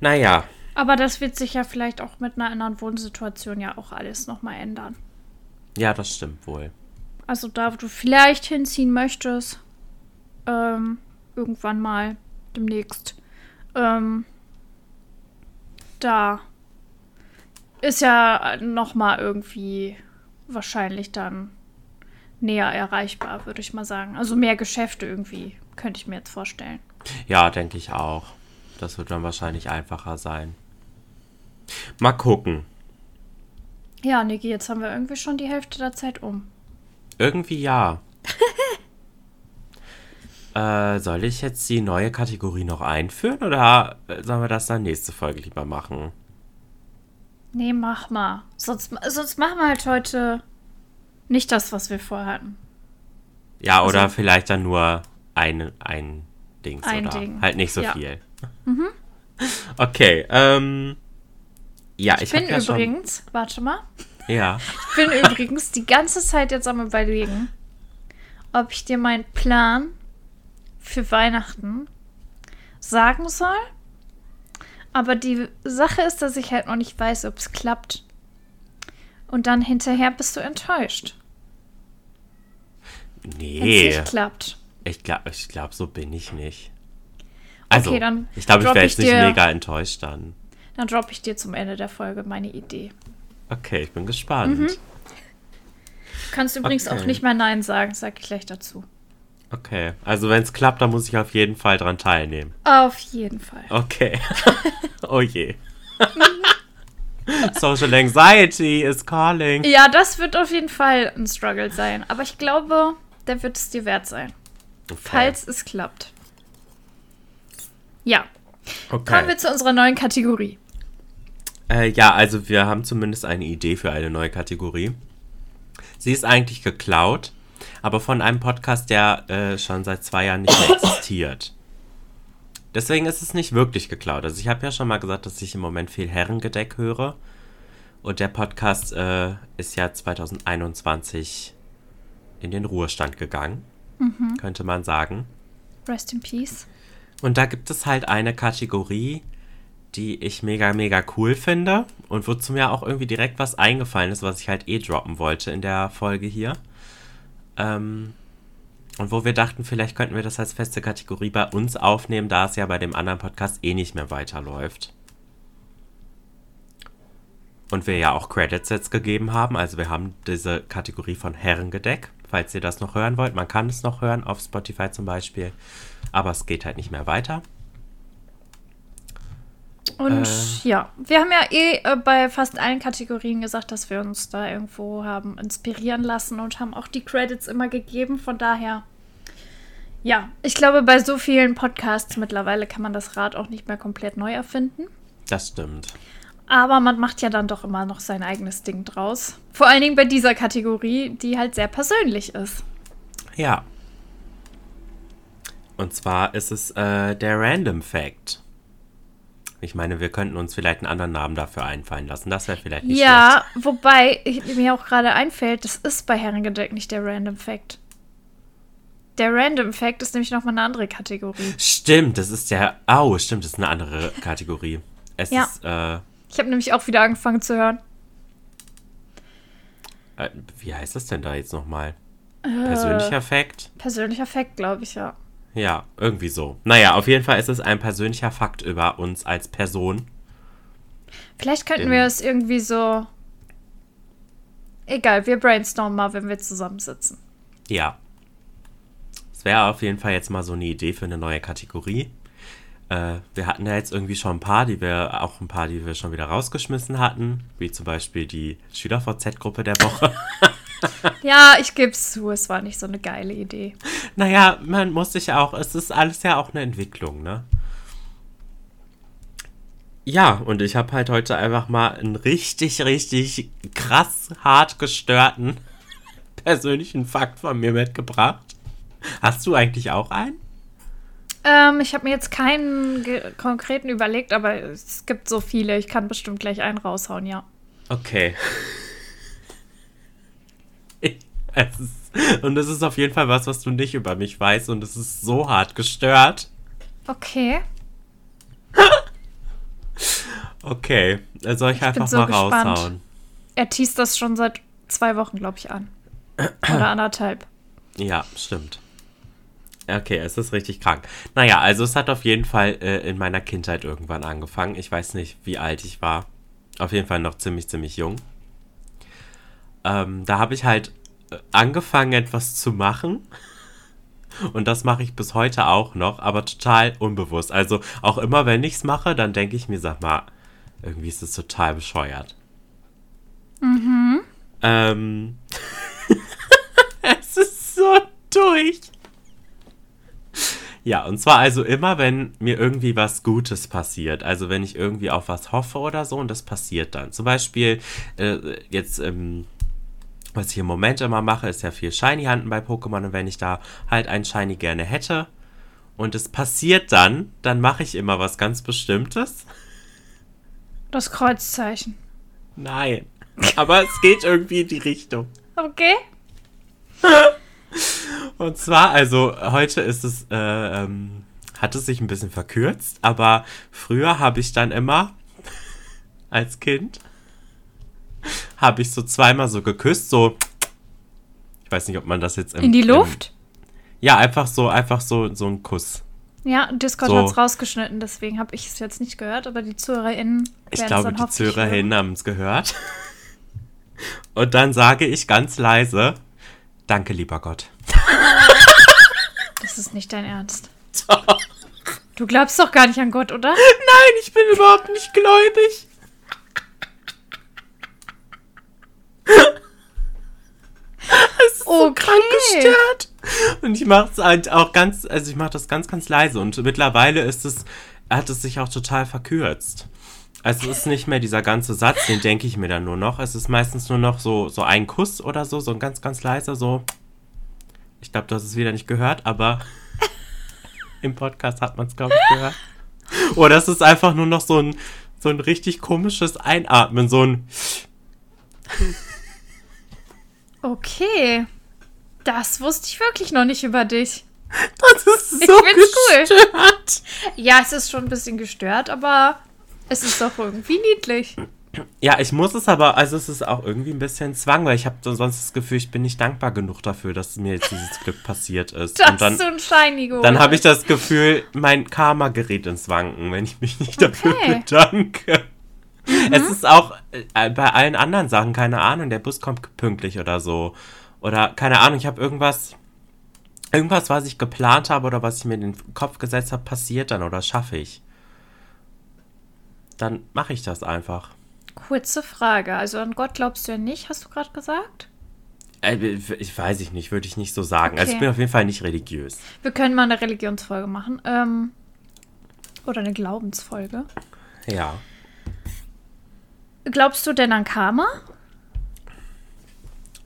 Naja, Aber das wird sich ja vielleicht auch mit einer anderen Wohnsituation ja auch alles nochmal ändern. ja, das stimmt wohl. Also da, wo du vielleicht hinziehen möchtest, ähm, irgendwann mal, demnächst, ähm, da ist ja nochmal irgendwie wahrscheinlich dann näher erreichbar, würde ich mal sagen. Also mehr Geschäfte irgendwie, könnte ich mir jetzt vorstellen. Ja, denke ich auch. Das wird dann wahrscheinlich einfacher sein. Mal gucken. Ja, Niki, jetzt haben wir irgendwie schon die Hälfte der Zeit um. Irgendwie ja. äh, soll ich jetzt die neue Kategorie noch einführen oder äh, sollen wir das dann nächste Folge lieber machen? Nee, mach mal. Sonst, sonst machen wir halt heute nicht das, was wir vorhatten. Ja, oder Also- vielleicht dann nur ein, ein Dings Ein oder Ding. halt nicht so Ja. viel. Okay, ähm. Ja, ich, Ich bin ja übrigens, warte mal, schon. Ja. ich bin übrigens die ganze Zeit jetzt am überlegen, ob ich dir meinen Plan für Weihnachten sagen soll. Aber die Sache ist, dass ich halt noch nicht weiß, ob es klappt. Und dann hinterher bist du enttäuscht, wenn es Nee. nicht klappt. Ich glaube, ich glaub, so bin ich nicht. Also, Okay, dann ich glaube, ich wäre jetzt nicht dir- mega enttäuscht dann. Dann droppe ich dir zum Ende der Folge meine Idee. Okay, ich bin gespannt. Mhm. Du kannst übrigens Okay. auch nicht mehr Nein sagen, sag ich gleich dazu. Okay, also wenn es klappt, dann muss ich auf jeden Fall dran teilnehmen. Auf jeden Fall. Okay. oh je. Social Anxiety is calling. Ja, das wird auf jeden Fall ein Struggle sein. Aber ich glaube, der wird es dir wert sein. Okay. Falls es klappt. Ja, kommen okay. wir zu unserer neuen Kategorie. Äh, ja, also wir haben zumindest eine Idee für eine neue Kategorie. Sie ist eigentlich geklaut, aber von einem Podcast, der äh, schon seit zwei Jahren nicht mehr existiert. Deswegen ist es nicht wirklich geklaut. Also ich habe ja schon mal gesagt, dass ich im Moment viel Herrengedeck höre. Und der Podcast äh, ist ja 2021 in den Ruhestand gegangen, könnte man sagen. Rest in Peace. Und da gibt es halt eine Kategorie, die ich mega, mega cool finde und wozu mir auch irgendwie direkt was eingefallen ist, was ich halt eh droppen wollte in der Folge hier. Ähm, und wo wir dachten, vielleicht könnten wir das als feste Kategorie bei uns aufnehmen, da es ja bei dem anderen Podcast eh nicht mehr weiterläuft. Und wir ja auch Credits jetzt gegeben haben. Also wir haben diese Kategorie von Herrengedeck, falls ihr das noch hören wollt. Man kann es noch hören, auf Spotify zum Beispiel. Aber es geht halt nicht mehr weiter. Und Äh. ja, wir haben ja eh äh, bei fast allen Kategorien gesagt, dass wir uns da irgendwo haben inspirieren lassen und haben auch die Credits immer gegeben. Von daher, ja, ich glaube, bei so vielen Podcasts mittlerweile kann man das Rad auch nicht mehr komplett neu erfinden. Das stimmt. Aber man macht ja dann doch immer noch sein eigenes Ding draus. Vor allen Dingen bei dieser Kategorie, die halt sehr persönlich ist. Ja. Und zwar ist es äh, der Random Fact. Ich meine, wir könnten uns vielleicht einen anderen Namen dafür einfallen lassen. Das wäre vielleicht nicht Ja, wobei ich, mir auch gerade einfällt, das ist bei Herrengedeck nicht der Random Fact. Der Random Fact ist nämlich nochmal eine andere Kategorie. schlecht. Stimmt, das ist der. Au, stimmt, das ist eine andere Kategorie. Es Ja. ist, äh, Ich habe nämlich auch wieder angefangen zu hören. äh, wie heißt das denn da jetzt nochmal? Äh. Persönlicher Fact? Persönlicher Fact, glaube ich, ja. Ja, irgendwie so. Naja, auf jeden Fall ist es ein persönlicher Fakt über uns als Person. Vielleicht könnten wir es irgendwie so. Egal, wir brainstormen mal, wenn wir zusammensitzen. Ja. Es wäre auf jeden Fall jetzt mal so eine Idee für eine neue Kategorie. Äh, wir hatten ja jetzt irgendwie schon ein paar, die wir, auch ein paar, die wir schon wieder rausgeschmissen hatten. Wie zum Beispiel die Schüler-VZ-Gruppe der Woche. Ja, ich gebe es zu, es war nicht so eine geile Idee. naja, man muss sich auch, es ist alles ja auch eine Entwicklung, ne? Ja, und ich habe halt heute einfach mal einen richtig, richtig krass hart gestörten persönlichen Fakt von mir mitgebracht. Hast du eigentlich auch einen? Ähm, ich habe mir jetzt keinen konkreten überlegt, aber es gibt so viele. Ich kann bestimmt gleich einen raushauen, ja. Okay. Ich- ist, und es ist auf jeden Fall was, was du nicht über mich weißt und es ist so hart gestört. Okay. Okay, dann soll ich, bin einfach so mal gespannt. raushauen. Er teast das schon seit zwei Wochen, glaube ich, an. Oder anderthalb. Ja, stimmt. Okay, es ist richtig krank. Naja, also es hat auf jeden Fall äh, in meiner Kindheit irgendwann angefangen. Ich weiß nicht, wie alt ich war. Auf jeden Fall noch ziemlich, ziemlich jung. Ähm, da habe ich halt äh, angefangen, etwas zu machen. Und das mache ich bis heute auch noch, aber total unbewusst. Also auch immer, wenn ich es mache, dann denke ich mir, sag mal, irgendwie ist es total bescheuert. Mhm. Ähm, es ist so durch. Ja, und zwar also immer, wenn mir irgendwie was Gutes passiert. Also wenn ich irgendwie auf was hoffe oder so und das passiert dann. Zum Beispiel äh, jetzt, ähm, was ich im Moment immer mache, ist ja viel Shiny-Handen bei Pokémon. Und wenn ich da halt ein Shiny gerne hätte und es passiert dann, dann mache ich immer was ganz Bestimmtes. Das Kreuzzeichen. Nein. Aber es geht irgendwie in die Richtung. Okay. Und zwar, also heute ist es, äh, ähm, hat es sich ein bisschen verkürzt, aber früher habe ich dann immer, als Kind, habe ich so zweimal so geküsst, so, ich weiß nicht, ob man das jetzt im, In die Im, Luft? ja, einfach so, einfach so, so ein Kuss. Ja, Discord So. hat es rausgeschnitten, deswegen habe ich es jetzt nicht gehört, aber die ZuhörerInnen Ich glaube, die ZuhörerInnen haben es gehört. Und dann sage ich ganz leise, danke, lieber Gott. Das ist nicht dein Ernst. Du glaubst doch gar nicht an Gott, oder? Nein, ich bin überhaupt nicht gläubig. Es ist so Okay. krank gestört. Und ich mache es halt auch ganz, also ich mache das ganz, ganz leise. Und mittlerweile ist es, hat es sich auch total verkürzt. Also es ist nicht mehr dieser ganze Satz, den denke ich mir dann nur noch. Es ist meistens nur noch so, so ein Kuss oder so, so ein ganz, ganz leiser, so. Ich glaube, du hast es wieder nicht gehört, aber im Podcast hat man es, glaube ich, gehört. Oder es ist einfach nur noch so ein, so ein richtig komisches Einatmen, so ein. Okay. Das wusste ich wirklich noch nicht über dich. Das ist so find's cool. gestört. Ja, es ist schon ein bisschen gestört, aber es ist doch irgendwie niedlich. Ja, ich muss es aber, also es ist auch irgendwie ein bisschen Zwang, weil ich habe so sonst das Gefühl, ich bin nicht dankbar genug dafür, dass mir jetzt dieses Glück passiert ist. Das Und dann, ist so ein Shiny geholt. dann habe ich das Gefühl, mein Karma gerät ins Wanken, wenn ich mich nicht dafür Okay. bedanke. Es ist auch äh, bei allen anderen Sachen, keine Ahnung, der Bus kommt pünktlich oder so. Oder keine Ahnung, ich habe irgendwas, irgendwas, was ich geplant habe oder was ich mir in den Kopf gesetzt habe, passiert dann oder schaffe ich. Dann mache ich das einfach. Kurze Frage. Also an Gott glaubst du ja nicht, hast du gerade gesagt? Äh, Ich weiß ich nicht, würde ich nicht so sagen. Also ich Okay. bin auf jeden Fall nicht religiös. Wir können mal eine Religionsfolge machen. Ähm, oder eine Glaubensfolge. Ja. Glaubst du denn an Karma?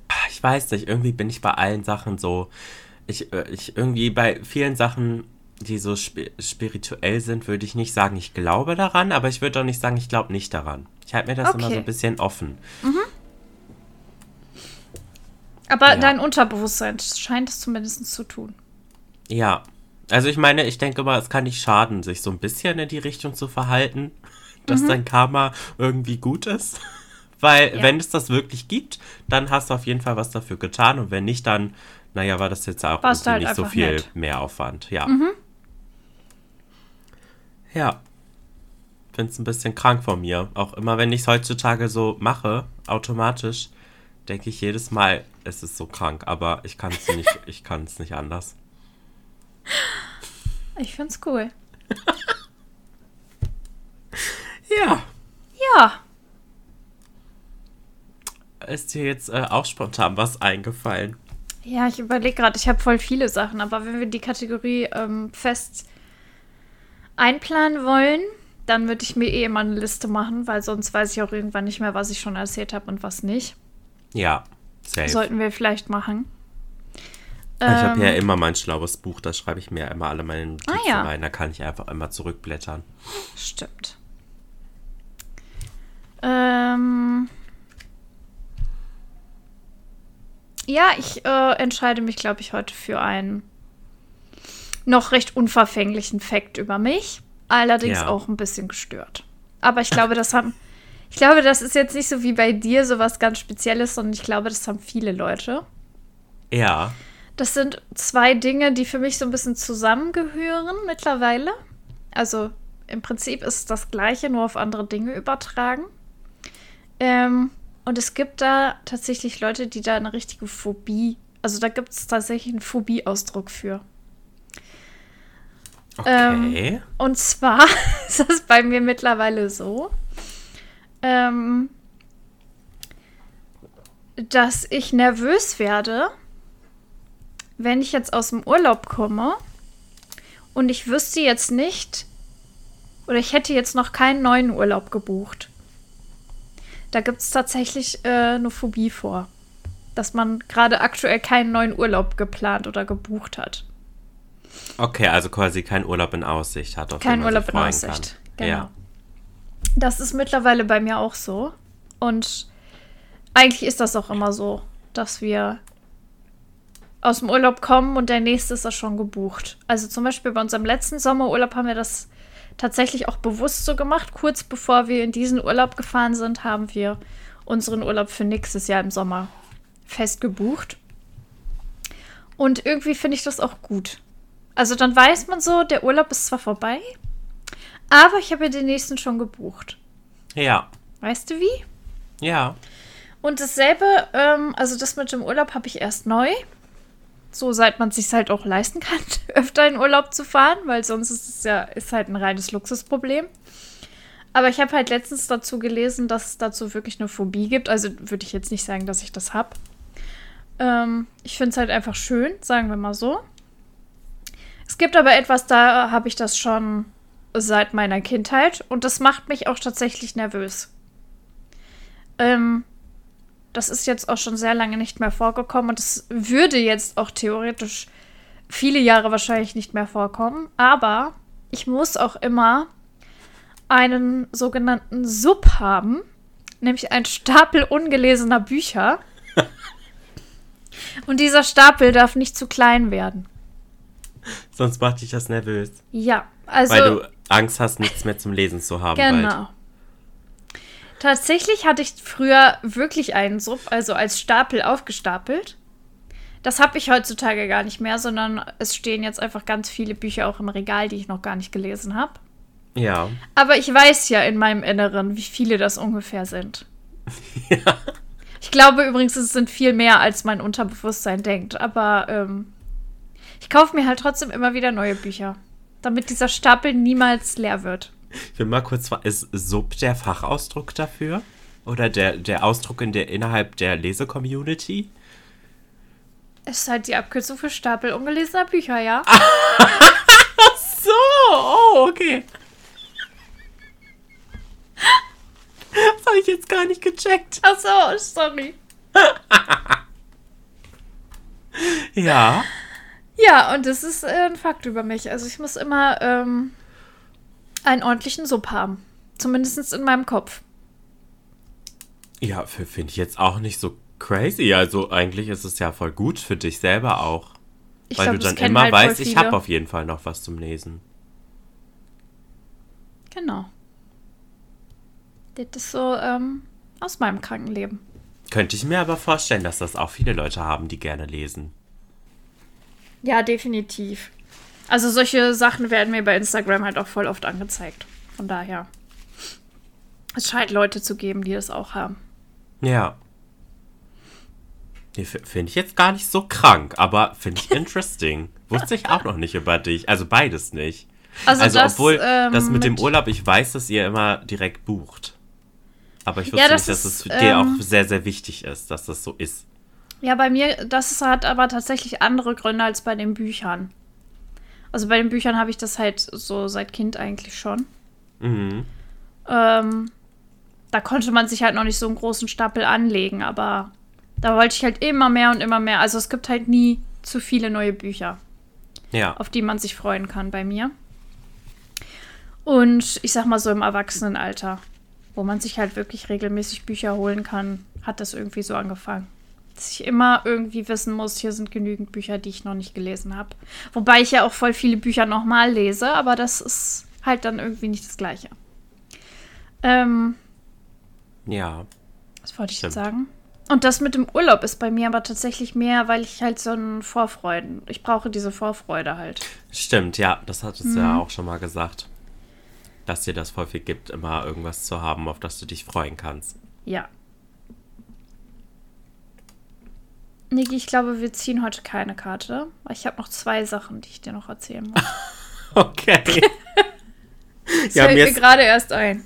Ah, Ich weiß nicht, irgendwie bin ich bei allen Sachen so. Ich, äh, ich irgendwie bei vielen Sachen die so spi spirituell sind, würde ich nicht sagen, ich glaube daran, aber ich würde auch nicht sagen, ich glaube nicht daran. Ich halte mir das immer so Okay. ein bisschen offen. Aber Ja. dein Unterbewusstsein scheint es zumindest zu tun. Ja. Also ich meine, ich denke mal, es kann nicht schaden, sich so ein bisschen in die Richtung zu verhalten, dass dein Karma irgendwie gut ist. Weil, Ja. wenn es das wirklich gibt, dann hast du auf jeden Fall was dafür getan. Und wenn nicht, dann, naja, war das jetzt auch halt nicht so viel nett. Mehraufwand. Ja. Ja. Finde es ein bisschen krank von mir. Auch immer, wenn ich es heutzutage so mache, automatisch, denke ich jedes Mal, es ist so krank. Aber ich kann es nicht, ich kann es nicht anders. Ich find's cool. Ja. Ja, Ist dir jetzt äh, auch spontan was eingefallen? Ja, ich überlege gerade, ich habe voll viele Sachen, aber wenn wir die Kategorie ähm, fest einplanen wollen, dann würde ich mir eh immer eine Liste machen, weil sonst weiß ich auch irgendwann nicht mehr, was ich schon erzählt habe und was nicht. Ja, safe. Sollten wir vielleicht machen. ich habe Ähm, ja immer mein schlaues Buch, da schreibe ich mir immer alle meine Notizen Ah, ja. rein. Da kann ich einfach immer zurückblättern. Stimmt. Ähm. Ja, ich äh, entscheide mich, glaube ich, heute für einen noch recht unverfänglichen Fakt über mich. Allerdings Ja. auch ein bisschen gestört. Aber ich glaube, das haben. Ich glaube, das ist jetzt nicht so wie bei dir so was ganz Spezielles, sondern ich glaube, das haben viele Leute. Ja, Das sind zwei Dinge, die für mich so ein bisschen zusammengehören mittlerweile. Also im Prinzip ist das Gleiche, nur auf andere Dinge übertragen. Ähm, und es gibt da tatsächlich Leute, die da eine richtige Phobie, also da gibt es tatsächlich einen Phobieausdruck für. okay. Und zwar ist das bei mir mittlerweile so, ähm, dass ich nervös werde, wenn ich jetzt aus dem Urlaub komme und ich wüsste jetzt nicht, oder ich hätte jetzt noch keinen neuen Urlaub gebucht. Da gibt es tatsächlich äh, eine Phobie vor, dass man gerade aktuell keinen neuen Urlaub geplant oder gebucht hat. Okay, also quasi kein Urlaub in Aussicht hat. Auf Kein Urlaub in Aussicht, Kann. genau. Ja. Das ist mittlerweile bei mir auch so. Und eigentlich ist das auch immer so, dass wir aus dem Urlaub kommen und der nächste ist das schon gebucht. Also zum Beispiel bei unserem letzten Sommerurlaub haben wir das tatsächlich auch bewusst so gemacht. Kurz bevor wir in diesen Urlaub gefahren sind, haben wir unseren Urlaub für nächstes Jahr im Sommer fest gebucht. Und irgendwie finde ich das auch gut. Also dann weiß man so, der Urlaub ist zwar vorbei, aber ich habe ja den nächsten schon gebucht. Ja. Weißt du wie? Ja. Und dasselbe, ähm, also das mit dem Urlaub habe ich erst neu. So seit man es sich halt auch leisten kann, öfter in Urlaub zu fahren, weil sonst ist es ja ist halt ein reines Luxusproblem. Aber ich habe halt letztens dazu gelesen, dass es dazu wirklich eine Phobie gibt. Also würde ich jetzt nicht sagen, dass ich das habe. Ähm, ich finde es halt einfach schön, sagen wir mal so. Es gibt aber etwas, da habe ich das schon seit meiner Kindheit und das macht mich auch tatsächlich nervös. Ähm, das ist jetzt auch schon sehr lange nicht mehr vorgekommen und es würde jetzt auch theoretisch viele Jahre wahrscheinlich nicht mehr vorkommen. Aber ich muss auch immer einen sogenannten Sub haben, nämlich einen Stapel ungelesener Bücher. und dieser Stapel darf nicht zu klein werden. Sonst macht dich das nervös. Ja, also. weil du Angst hast, nichts mehr zum Lesen zu haben. Bald. Tatsächlich hatte ich früher wirklich einen Sub, also als Stapel aufgestapelt. Das habe ich heutzutage gar nicht mehr, sondern es stehen jetzt einfach ganz viele Bücher auch im Regal, die ich noch gar nicht gelesen habe. Ja. Aber ich weiß ja in meinem Inneren, wie viele das ungefähr sind. Ich glaube übrigens, es sind viel mehr, als mein Unterbewusstsein denkt. Aber ähm, ich kaufe mir halt trotzdem immer wieder neue Bücher, damit dieser Stapel niemals leer wird. Ich will mal kurz ist Sub der Fachausdruck dafür? Oder der, der Ausdruck in der, innerhalb der Lese-Community? Es ist halt die Abkürzung für Stapel ungelesener Bücher, ja? So, oh, okay. Das habe ich jetzt gar nicht gecheckt. Ach so, sorry. Ja. Ja, und das ist äh, ein Fakt über mich. Also ich muss immer ähm, einen ordentlichen Sub haben. Zumindest in meinem Kopf. Ja, finde ich jetzt auch nicht so crazy. Also eigentlich ist es ja voll gut für dich selber auch. Ich weil glaub, du dann immer halt weißt, ich habe auf jeden Fall noch was zum Lesen. Genau. Das ist so ähm, aus meinem Krankenleben. Könnte ich mir aber vorstellen, dass das auch viele Leute haben, die gerne lesen. Ja, definitiv. Also solche Sachen werden mir bei Instagram halt auch voll oft angezeigt. Von daher. Es scheint Leute zu geben, die das auch haben. Ja. Finde ich jetzt gar nicht so krank, aber finde ich interesting. Wusste ich auch noch nicht über dich. Also beides nicht. Also, also das, obwohl ähm, das mit, mit, dem Urlaub, ich weiß, dass ihr immer direkt bucht. Aber ich wusste ja, nicht, dass es das für ähm, dir auch sehr, sehr wichtig ist, dass das so ist. Ja, bei mir, das hat aber tatsächlich andere Gründe als bei den Büchern. Also bei den Büchern habe ich das halt so seit Kind eigentlich schon. Mhm. Ähm, da konnte man sich halt noch nicht so einen großen Stapel anlegen, aber da wollte ich halt immer mehr und immer mehr. Also es gibt halt nie zu viele neue Bücher, ja. auf die man sich freuen kann bei mir. Und ich sag mal so im Erwachsenenalter, wo man sich halt wirklich regelmäßig Bücher holen kann, hat das irgendwie so angefangen. Dass ich immer irgendwie wissen muss, hier sind genügend Bücher, die ich noch nicht gelesen habe. Wobei ich ja auch voll viele Bücher nochmal lese, aber das ist halt dann irgendwie nicht das Gleiche. Ähm, ja. Was wollte ich jetzt sagen? Und das mit dem Urlaub ist bei mir aber tatsächlich mehr, weil ich halt so einen Vorfreuden, ich brauche diese Vorfreude halt. Stimmt, ja, das hattest du mhm. ja auch schon mal gesagt. Dass dir das voll viel gibt, immer irgendwas zu haben, auf das du dich freuen kannst. Ja. Niki, ich glaube, wir ziehen heute keine Karte. Ich habe noch zwei Sachen, die ich dir noch erzählen muss. okay. das ja, fällt mir gerade erst ein.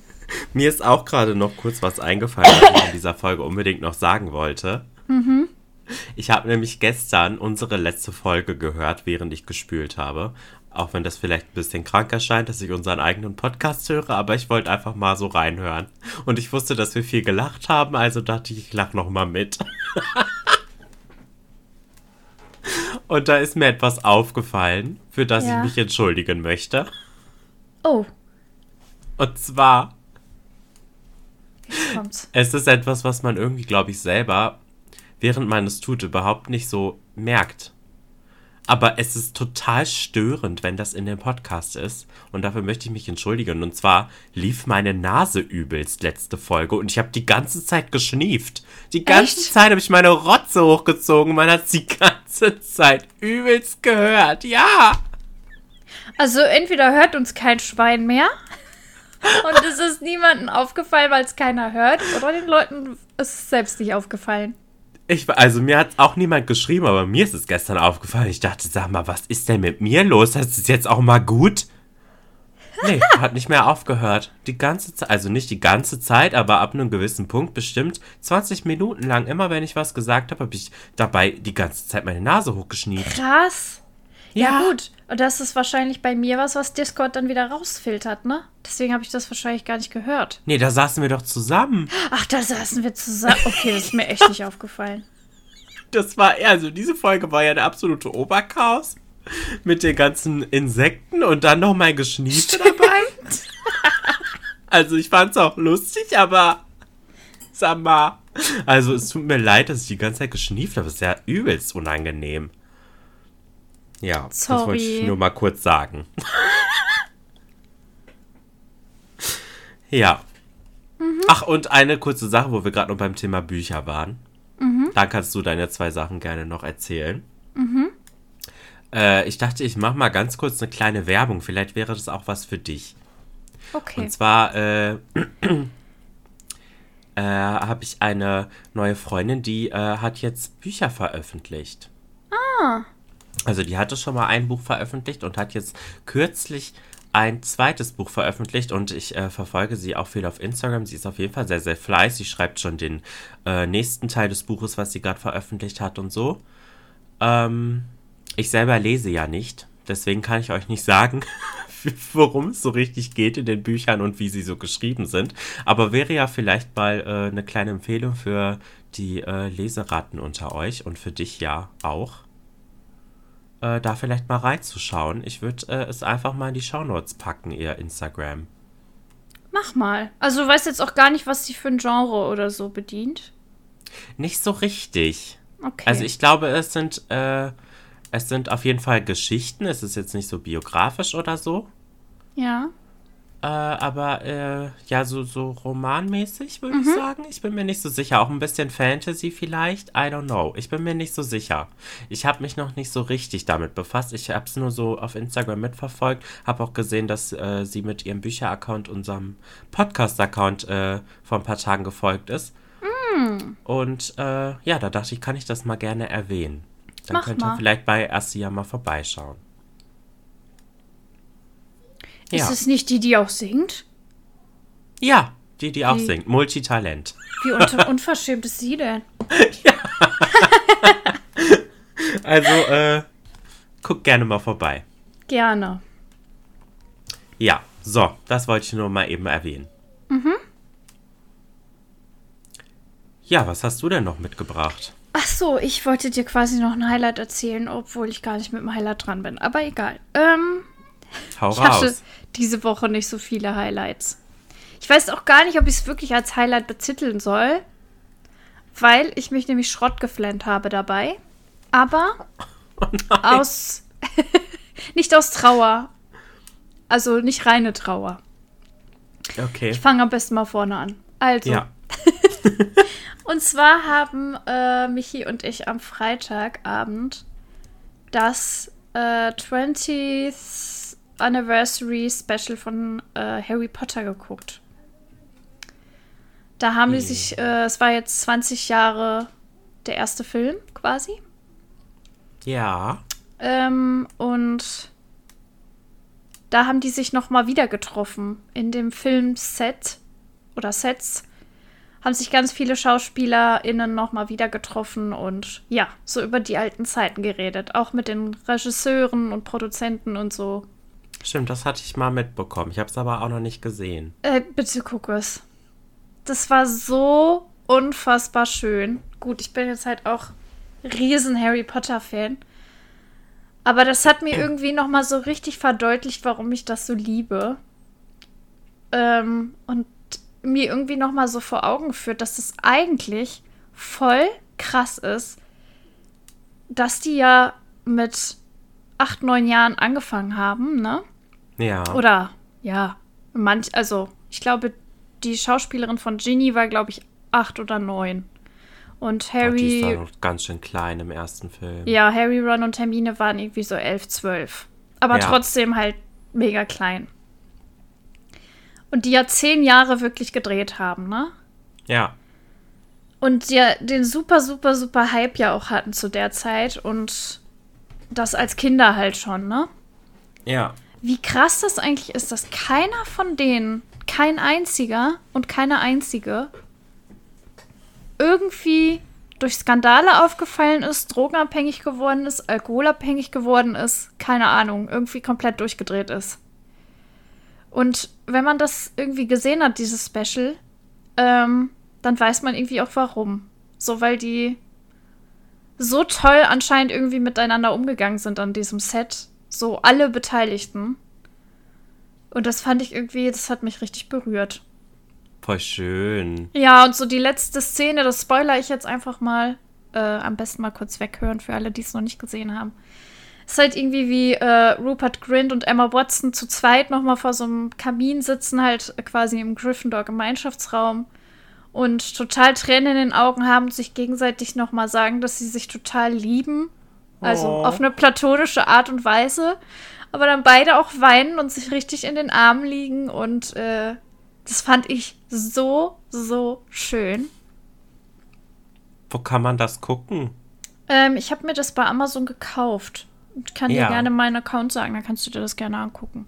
Mir ist auch gerade noch kurz was eingefallen, was ich in dieser Folge unbedingt noch sagen wollte. Mhm. Ich habe nämlich gestern unsere letzte Folge gehört, während ich gespült habe. Auch wenn das vielleicht ein bisschen krank erscheint, dass ich unseren eigenen Podcast höre, aber ich wollte einfach mal so reinhören. Und ich wusste, dass wir viel gelacht haben, also dachte ich, ich lache noch mal mit. Und da ist mir etwas aufgefallen, für das ja. ich mich entschuldigen möchte. Oh. Und zwar es ist etwas, was man irgendwie, glaube ich, selber, während man es tut, überhaupt nicht so merkt. Aber es ist total störend, wenn das in dem Podcast ist. Und dafür möchte ich mich entschuldigen. Und zwar lief meine Nase übelst letzte Folge und ich habe die ganze Zeit geschnieft. Die ganze Echt? Zeit habe ich meine Rotze hochgezogen. Man hat die ganze Zeit übelst gehört. Ja. Also entweder hört uns kein Schwein mehr und es ist niemandem aufgefallen, weil es keiner hört. Oder den Leuten ist es selbst nicht aufgefallen. Ich, also mir hat auch niemand geschrieben, aber mir ist es gestern aufgefallen. Ich dachte, sag mal, was ist denn mit mir los? Das ist jetzt auch mal gut? Nee, hat nicht mehr aufgehört. Die ganze Zeit, also nicht die ganze Zeit, aber ab einem gewissen Punkt bestimmt 20 Minuten lang, immer wenn ich was gesagt habe, habe ich dabei die ganze Zeit meine Nase hochgeschnieft. Krass. Ja, ja gut. Und das ist wahrscheinlich bei mir was, was Discord dann wieder rausfiltert, ne? Deswegen habe ich das wahrscheinlich gar nicht gehört. Nee, da saßen wir doch zusammen. Ach, da saßen wir zusammen. Okay, das ist mir echt nicht aufgefallen. Das war, also diese Folge war ja der absolute Oberchaos. Mit den ganzen Insekten und dann noch mein Geschniete dabei. also ich fand es auch lustig, aber sag mal. Also es tut mir leid, dass ich die ganze Zeit geschnieft habe. Das ist ja übelst unangenehm. Ja, Sorry. das wollte ich nur mal kurz sagen. ja. Mhm. Ach, und eine kurze Sache, wo wir gerade noch beim Thema Bücher waren. Mhm. Da kannst du deine zwei Sachen gerne noch erzählen. Mhm. Äh, ich dachte, ich mache mal ganz kurz eine kleine Werbung. Vielleicht wäre das auch was für dich. Okay. Und zwar äh, äh, habe ich eine neue Freundin, die äh, hat jetzt Bücher veröffentlicht. Ah. Also die hatte schon mal ein Buch veröffentlicht und hat jetzt kürzlich ein zweites Buch veröffentlicht und ich äh, verfolge sie auch viel auf Instagram. Sie ist auf jeden Fall sehr, sehr fleißig. Sie schreibt schon den äh, nächsten Teil des Buches, was sie gerade veröffentlicht hat und so. Ähm, ich selber lese ja nicht, deswegen kann ich euch nicht sagen, worum es so richtig geht in den Büchern und wie sie so geschrieben sind. Aber wäre ja vielleicht mal äh, eine kleine Empfehlung für die äh, Leseratten unter euch und für dich ja auch. Äh, da vielleicht mal reinzuschauen. Ich würde äh, es einfach mal in die Shownotes packen, ihr Instagram. Mach mal. Also du weißt jetzt auch gar nicht, was sie für ein Genre oder so bedient. Nicht so richtig. Okay. Also ich glaube, es sind, äh, es sind auf jeden Fall Geschichten. Es ist jetzt nicht so biografisch oder so. ja. Äh, aber äh, ja, so, so romanmäßig würde ich sagen. Ich bin mir nicht so sicher. Auch ein bisschen Fantasy vielleicht. I don't know. Ich bin mir nicht so sicher. Ich habe mich noch nicht so richtig damit befasst. Ich habe es nur so auf Instagram mitverfolgt. Habe auch gesehen, dass äh, sie mit ihrem Bücher-Account unserem Podcast-Account äh, vor ein paar Tagen gefolgt ist. Und äh, ja, da dachte ich, kann ich das mal gerne erwähnen. Dann Mach könnt ihr mal. vielleicht bei Assia mal vorbeischauen. Ist Ja. es nicht die, die auch singt? Ja, die, die auch Die- singt. Multitalent. Wie unter unverschämt ist sie denn? Also, äh, guck gerne mal vorbei. Gerne. Ja, so, das wollte ich nur mal eben erwähnen. Mhm. Ja, was hast du denn noch mitgebracht? Ach so, ich wollte dir quasi noch ein Highlight erzählen, obwohl ich gar nicht mit dem Highlight dran bin. Aber egal. Ähm, Hau ich hatte raus. diese Woche nicht so viele Highlights. Ich weiß auch gar nicht, ob ich es wirklich als Highlight betiteln soll, weil ich mich nämlich Schrott geflennt habe dabei. Aber Oh aus. nicht aus Trauer. Also nicht reine Trauer. Okay. Ich fange am besten mal vorne an. Also, Ja. und zwar haben äh, Michi und ich am Freitagabend das äh, 20th Anniversary Special von äh, Harry Potter geguckt. Da haben die Mhm. sich, äh, es war jetzt 20 Jahre der erste Film quasi. Ja. Ähm, und da haben die sich noch mal wieder getroffen. In dem Filmset oder Sets haben sich ganz viele SchauspielerInnen noch mal wieder getroffen und ja, so über die alten Zeiten geredet. Auch mit den Regisseuren und Produzenten und so. Stimmt, das hatte ich mal mitbekommen. Ich habe es aber auch noch nicht gesehen. Äh, bitte guck es. Das war so unfassbar schön. Gut, ich bin jetzt halt auch riesen Harry Potter Fan. Aber das hat mir irgendwie noch mal so richtig verdeutlicht, warum ich das so liebe. Ähm, und mir irgendwie noch mal so vor Augen führt, dass es eigentlich voll krass ist, dass die ja mit acht, neun Jahren angefangen haben, ne? Ja. Oder ja, manch, also ich glaube, die Schauspielerin von Ginny war, glaube ich, acht oder neun. Und Gott, die ist Harry, noch ganz schön klein im ersten Film. ja, Harry, Ron und Hermine waren irgendwie so elf, zwölf. Aber Ja. trotzdem halt mega klein. Und die ja zehn Jahre wirklich gedreht haben, ne? Ja. Und ja, den super, super, super Hype ja auch hatten zu der Zeit und das als Kinder halt schon, ne? Ja. Wie krass das eigentlich ist, dass keiner von denen, kein einziger und keine einzige, irgendwie durch Skandale aufgefallen ist, drogenabhängig geworden ist, alkoholabhängig geworden ist, keine Ahnung, irgendwie komplett durchgedreht ist. Und wenn man das irgendwie gesehen hat, dieses Special, ähm, dann weiß man irgendwie auch warum. So, weil die so toll anscheinend irgendwie miteinander umgegangen sind an diesem Set. So alle Beteiligten. Und das fand ich irgendwie, das hat mich richtig berührt. Voll schön. Ja, und so die letzte Szene, das spoiler ich jetzt einfach mal. Äh, am besten mal kurz weghören für alle, die es noch nicht gesehen haben. Ist halt irgendwie wie äh, Rupert Grint und Emma Watson zu zweit nochmal vor so einem Kamin sitzen, halt quasi im Gryffindor-Gemeinschaftsraum und total Tränen in den Augen haben, sich gegenseitig nochmal sagen, dass sie sich total lieben. Also Oh. auf eine platonische Art und Weise. Aber dann beide auch weinen und sich richtig in den Armen liegen. Und äh, das fand ich so, so schön. Wo kann man das gucken? Ähm, ich habe mir das bei Amazon gekauft. Ich kann Ja. dir gerne meinen Account sagen, dann kannst du dir das gerne angucken.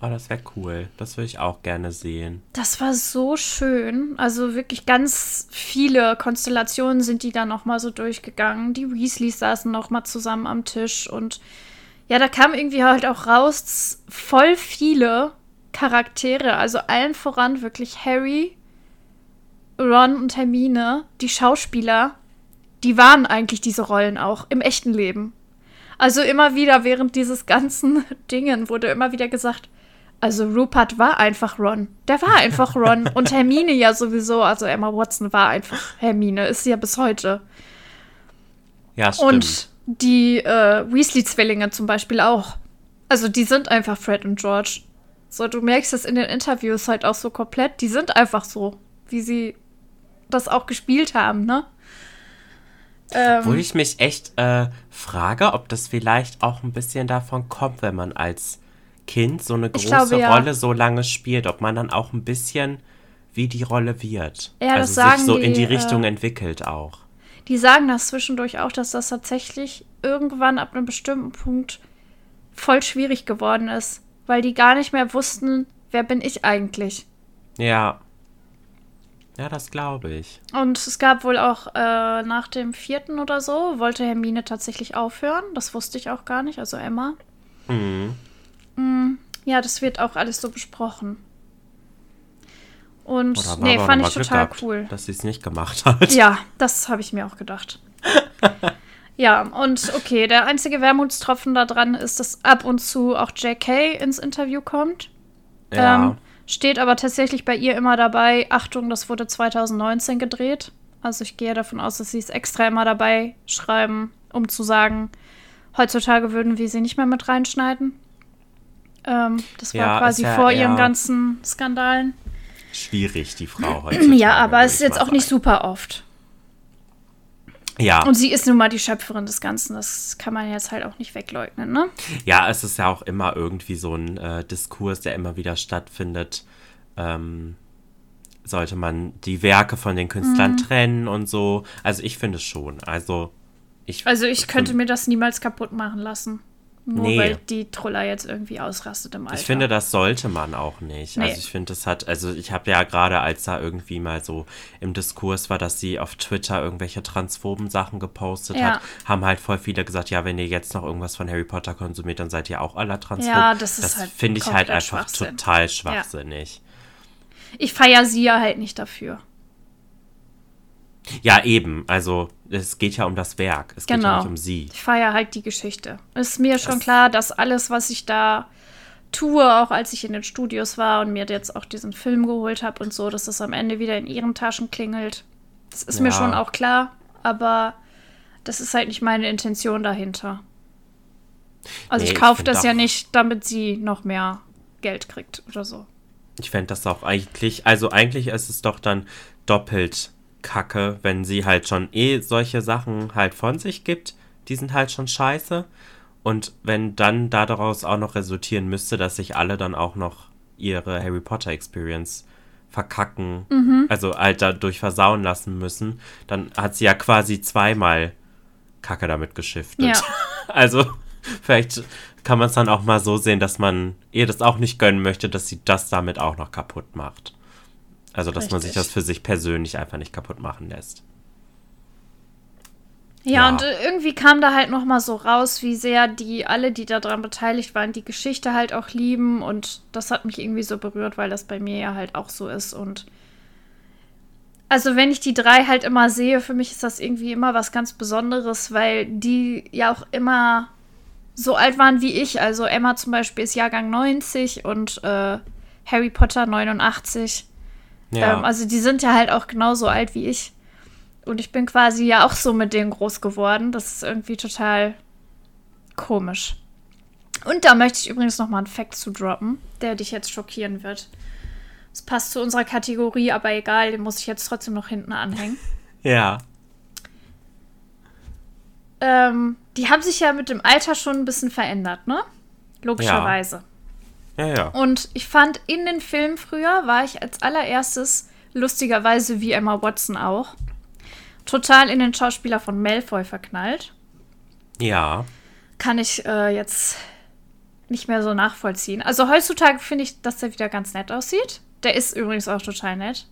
Oh, das wäre cool. Das würde ich auch gerne sehen. Das war so schön. Also wirklich ganz viele Konstellationen sind die da noch mal so durchgegangen. Die Weasleys saßen noch mal zusammen am Tisch und ja, da kam irgendwie halt auch raus voll viele Charaktere. Also allen voran wirklich Harry, Ron und Hermine, die Schauspieler, die waren eigentlich diese Rollen auch im echten Leben. Also immer wieder während dieses ganzen Dingen wurde immer wieder gesagt, also Rupert war einfach Ron. Der war einfach Ron. Und Hermine ja sowieso. Also Emma Watson war einfach Hermine. Ist sie ja bis heute. Ja, stimmt. Und die äh, Weasley-Zwillinge zum Beispiel auch. Also die sind einfach Fred und George. So, du merkst das in den Interviews halt auch so komplett. Die sind einfach so, wie sie das auch gespielt haben, ne? Ähm, Wo ich mich echt äh, frage, ob das vielleicht auch ein bisschen davon kommt, wenn man als Kind so eine große glaube, ja. Rolle so lange spielt, ob man dann auch ein bisschen wie die Rolle wird. Ja, also das sagen sich so die, in die Richtung äh, entwickelt auch. Die sagen das zwischendurch auch, dass das tatsächlich irgendwann ab einem bestimmten Punkt voll schwierig geworden ist, weil die gar nicht mehr wussten, wer bin ich eigentlich. Ja. Ja, das glaube ich. Und es gab wohl auch äh, nach dem vierten oder so, wollte Hermine tatsächlich aufhören. Das wusste ich auch gar nicht, also Emma. Mhm. Mm, ja, das wird auch alles so besprochen. Und nee, fand ich total gehabt, cool. Dass sie es nicht gemacht hat. Ja, das habe ich mir auch gedacht. ja, und okay, der einzige Wermutstropfen daran ist, dass ab und zu auch JK ins Interview kommt. Ja. Ähm, steht aber tatsächlich bei ihr immer dabei, Achtung, das wurde 2019 gedreht. Also ich gehe davon aus, dass sie es extra immer dabei schreiben, um zu sagen, heutzutage würden wir sie nicht mehr mit reinschneiden. Ähm, das war ja, quasi ja vor ihren ganzen Skandalen. Schwierig, die Frau heute. Ja, aber es ist jetzt auch nicht super oft. Ja. Und sie ist nun mal die Schöpferin des Ganzen. Das kann man jetzt halt auch nicht wegleugnen, ne? Ja, es ist ja auch immer irgendwie so ein äh, Diskurs, der immer wieder stattfindet. Ähm, sollte man die Werke von den Künstlern mhm. trennen und so. Also ich finde es schon. Also ich. Also ich könnte mir das niemals kaputt machen lassen. Nur nee. weil die Troller jetzt irgendwie ausrastet im Alter. Ich finde, das sollte man auch nicht. Nee. Also ich finde, das hat, also ich habe ja gerade, als da irgendwie mal so im Diskurs war, dass sie auf Twitter irgendwelche transphoben Sachen gepostet ja. hat, haben halt voll viele gesagt, ja, wenn ihr jetzt noch irgendwas von Harry Potter konsumiert, dann seid ihr auch aller transphob. Ja, das ist das halt finde ich halt einfach total schwachsinnig. Ja. Ich feiere sie ja halt nicht dafür. Ja, eben. Also, es geht ja um das Werk. Es genau. geht ja genau. nicht um sie. Ich feiere halt die Geschichte. Es ist mir das schon klar, dass alles, was ich da tue, auch als ich in den Studios war und mir jetzt auch diesen Film geholt habe und so, dass das am Ende wieder in ihren Taschen klingelt. Das ist ja. mir schon auch klar, aber das ist halt nicht meine Intention dahinter. Also nee, ich kaufe das ja nicht, damit sie noch mehr Geld kriegt oder so. Ich fände das auch eigentlich, also eigentlich ist es doch dann doppelt kacke, wenn sie halt schon eh solche Sachen halt von sich gibt. Die sind halt schon scheiße. Und wenn dann daraus auch noch resultieren müsste, dass sich alle dann auch noch ihre Harry Potter Experience verkacken, mhm. also halt dadurch versauen lassen müssen, dann hat sie ja quasi zweimal Kacke damit geschiftet. Ja. Also vielleicht kann man es dann auch mal so sehen, dass man ihr das auch nicht gönnen möchte, dass sie das damit auch noch kaputt macht. Also, dass Richtig. man sich das für sich persönlich einfach nicht kaputt machen lässt. Ja, ja, und äh, irgendwie kam da halt noch mal so raus, wie sehr die alle, die daran beteiligt waren, die Geschichte halt auch lieben und das hat mich irgendwie so berührt, weil das bei mir ja halt auch so ist und also wenn ich die drei halt immer sehe, für mich ist das irgendwie immer was ganz Besonderes, weil die ja auch immer so alt waren wie ich. Also Emma zum Beispiel ist Jahrgang 90 und äh, Harry Potter 89. Ja. Ähm, also die sind ja halt auch genauso alt wie ich. Und ich bin quasi ja auch so mit denen groß geworden. Das ist irgendwie total komisch. Und da möchte ich übrigens noch mal einen Fact zu droppen, der dich jetzt schockieren wird. Es passt zu unserer Kategorie, aber egal, den muss ich jetzt trotzdem noch hinten anhängen. Ja. Ähm, die haben sich ja mit dem Alter schon ein bisschen verändert, ne? Logischerweise. Ja. Ja, ja. Und ich fand in den Filmen früher war ich als allererstes, lustigerweise wie Emma Watson auch, total in den Schauspieler von Malfoy verknallt. Ja. Kann ich äh, jetzt nicht mehr so nachvollziehen. Also heutzutage finde ich, dass der wieder ganz nett aussieht. Der ist übrigens auch total nett.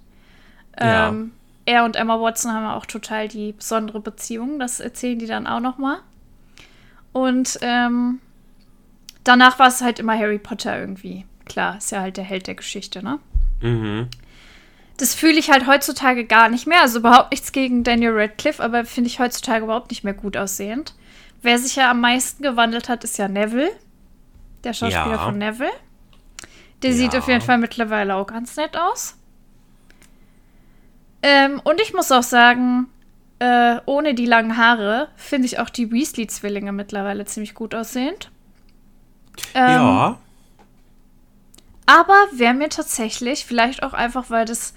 Ja. Ähm, er und Emma Watson haben auch total die besondere Beziehung. Das erzählen die dann auch noch mal. Und ähm, danach war es halt immer Harry Potter irgendwie. Klar, ist ja halt der Held der Geschichte, ne? Mhm. Das fühle ich halt heutzutage gar nicht mehr. Also überhaupt nichts gegen Daniel Radcliffe, aber finde ich heutzutage überhaupt nicht mehr gut aussehend. Wer sich ja am meisten gewandelt hat, ist ja Neville. Der Schauspieler Ja. von Neville. Der sieht Ja. auf jeden Fall mittlerweile auch ganz nett aus. Ähm, und ich muss auch sagen, äh, ohne die langen Haare finde ich auch die Weasley-Zwillinge mittlerweile ziemlich gut aussehend. Ähm, ja. Aber wer mir tatsächlich, vielleicht auch einfach, weil das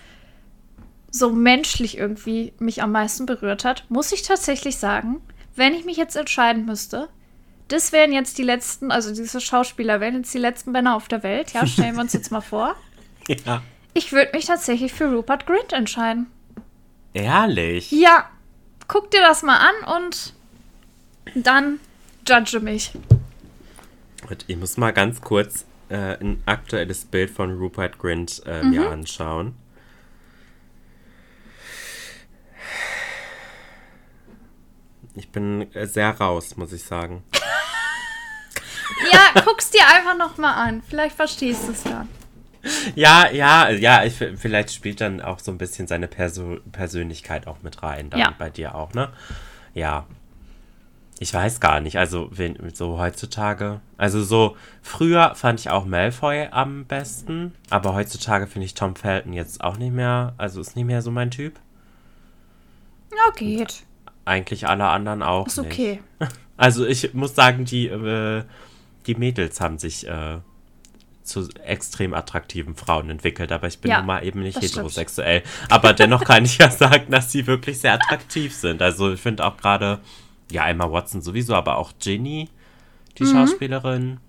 so menschlich irgendwie mich am meisten berührt hat, muss ich tatsächlich sagen, wenn ich mich jetzt entscheiden müsste, das wären jetzt die letzten, also diese Schauspieler wären jetzt die letzten Männer auf der Welt. Ja, stellen wir uns jetzt mal vor. Ja. Ich würde mich tatsächlich für Rupert Grint entscheiden. Ehrlich. Ja, guck dir das mal an und dann judge mich. Und ich muss mal ganz kurz äh, ein aktuelles Bild von Rupert Grint äh, mir anschauen. Ich bin äh, sehr raus, muss ich sagen. Ja, guck's dir einfach noch mal an. Vielleicht verstehst du es dann. Ja, ja, ja, ich, vielleicht spielt dann auch so ein bisschen seine Perso Persönlichkeit auch mit rein, dann Ja. bei dir auch, ne? Ja. Ich weiß gar nicht, also wen, so heutzutage, also so früher fand ich auch Malfoy am besten, aber heutzutage finde ich Tom Felton jetzt auch nicht mehr, also ist nicht mehr so mein Typ. Ja, geht. Eigentlich alle anderen auch Ist nicht. okay. Also ich muss sagen, die, äh, die Mädels haben sich äh, zu extrem attraktiven Frauen entwickelt, aber ich bin Ja, nun mal eben nicht das stimmt. heterosexuell. Aber dennoch kann ich ja sagen, dass sie wirklich sehr attraktiv sind. Also ich finde auch gerade, ja, Emma Watson sowieso, aber auch Ginny, die Mhm. Schauspielerin.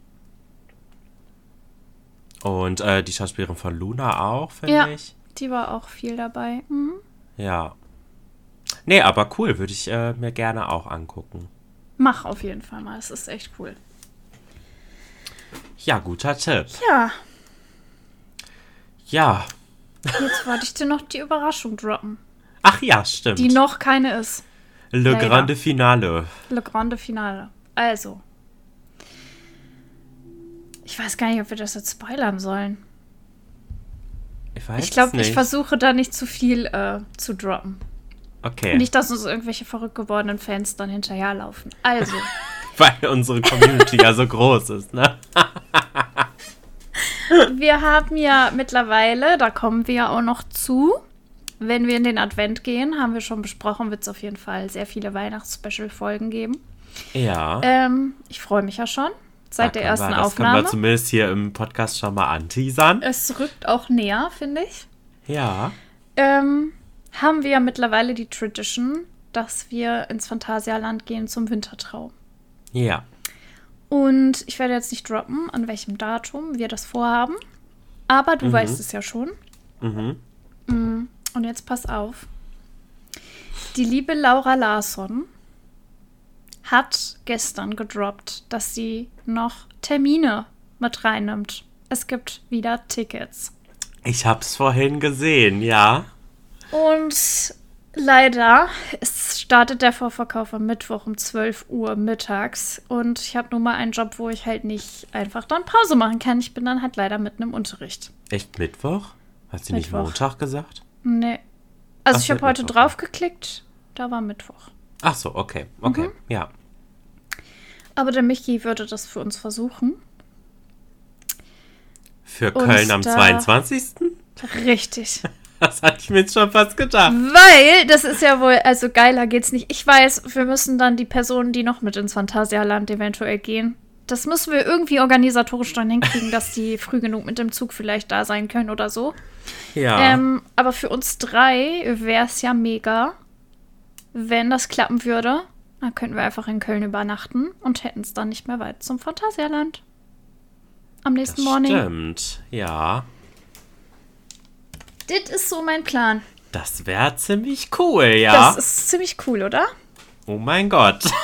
Und äh, die Schauspielerin von Luna auch, finde Ja. ich. Die war auch viel dabei. Mhm. Ja. Nee, aber cool, würde ich äh, mir gerne auch angucken. Mach auf jeden Fall mal. Es ist echt cool. Ja, guter Tipp. Ja, Ja. jetzt wollte ich dir noch die Überraschung droppen, Ach ja, stimmt. die noch keine ist. Le leider. Grande Finale. Le Grande Finale. Also. Ich weiß gar nicht, ob wir das jetzt spoilern sollen. Ich weiß Ich glaube, ich versuche da nicht zu viel äh, zu droppen. Okay. Nicht, dass uns irgendwelche verrückt gewordenen Fans dann hinterherlaufen. Also, Weil unsere Community ja so groß ist, ne? wir haben ja mittlerweile, da kommen wir ja auch noch zu, wenn wir in den Advent gehen, haben wir schon besprochen, wird es auf jeden Fall sehr viele Weihnachts-Special-Folgen geben. Ja. Ähm, ich freue mich ja schon. Seit Da der können wir- ersten das können Aufnahme. wir zumindest hier im Podcast schon mal anteasern. Es rückt auch näher, finde ich. Ja. Ähm, haben wir ja mittlerweile die Tradition, dass wir ins Phantasialand gehen zum Wintertraum. Ja. Und ich werde jetzt nicht droppen, an welchem Datum wir das vorhaben. Aber du weißt es ja schon. Mhm. Mm, Und jetzt pass auf. Die liebe Laura Larsson hat gestern gedroppt, dass sie noch Termine mit reinnimmt. Es gibt wieder Tickets. Ich hab's vorhin gesehen, ja. Und leider, es startet der Vorverkauf am Mittwoch um 12 Uhr mittags. Und ich habe nun mal einen Job, wo ich halt nicht einfach dann Pause machen kann. Ich bin dann halt leider mitten im Unterricht. Echt Mittwoch? Hat sie nicht Mittwoch. Montag gesagt? Nee. Also Ach, ich habe heute draufgeklickt, da war Mittwoch. Ach so, okay. Okay. Mhm. Ja. Aber der Michi würde das für uns versuchen. Für Und Köln am da- 22. Richtig. Das hatte ich mir jetzt schon fast gedacht. Weil, das ist ja wohl, also geiler geht's nicht. Ich weiß, wir müssen dann die Personen, die noch mit ins Phantasialand eventuell gehen, das müssen wir irgendwie organisatorisch dann hinkriegen, dass die früh genug mit dem Zug vielleicht da sein können oder so. Ja. Ähm, aber für uns drei wäre es ja mega, wenn das klappen würde. Dann könnten wir einfach in Köln übernachten und hätten es dann nicht mehr weit zum Phantasialand. Am das nächsten Morning. stimmt. Ja. Das ist so mein Plan. Das wäre ziemlich cool, ja. Das ist ziemlich cool, oder? oh mein Gott.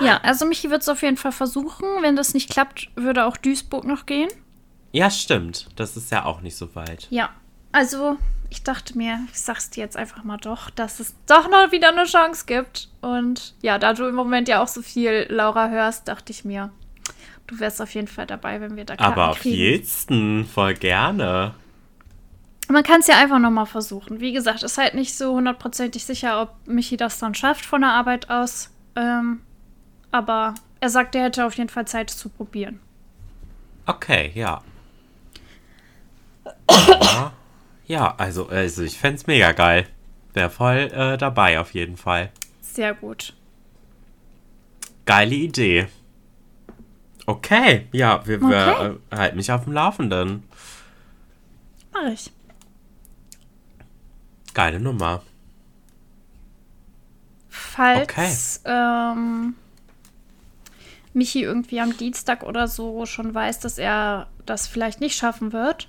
Ja, also Michi wird es auf jeden Fall versuchen. Wenn das nicht klappt, würde auch Duisburg noch gehen. Ja, stimmt. Das ist ja auch nicht so weit. Ja, also ich dachte mir, ich sag's dir jetzt einfach mal doch, dass es doch noch wieder eine Chance gibt. Und ja, da du im Moment ja auch so viel Laura hörst, dachte ich mir, du wärst auf jeden Fall dabei, wenn wir da Karten Aber auf jeden voll gerne. Man kann es ja einfach noch mal versuchen. Wie gesagt, ist halt nicht so hundertprozentig sicher, ob Michi das dann schafft von der Arbeit aus. Ähm, aber er sagt, er hätte auf jeden Fall Zeit zu probieren. Okay, ja. ja, ja, also, also ich fände es mega geil. Wäre voll äh, dabei auf jeden Fall. Sehr gut. Geile Idee. Okay, ja, wir, Okay. wir äh, halten mich auf dem Laufenden. Mach ich. Geile Nummer. Falls ähm, Michi irgendwie am Dienstag oder so schon weiß, dass er das vielleicht nicht schaffen wird,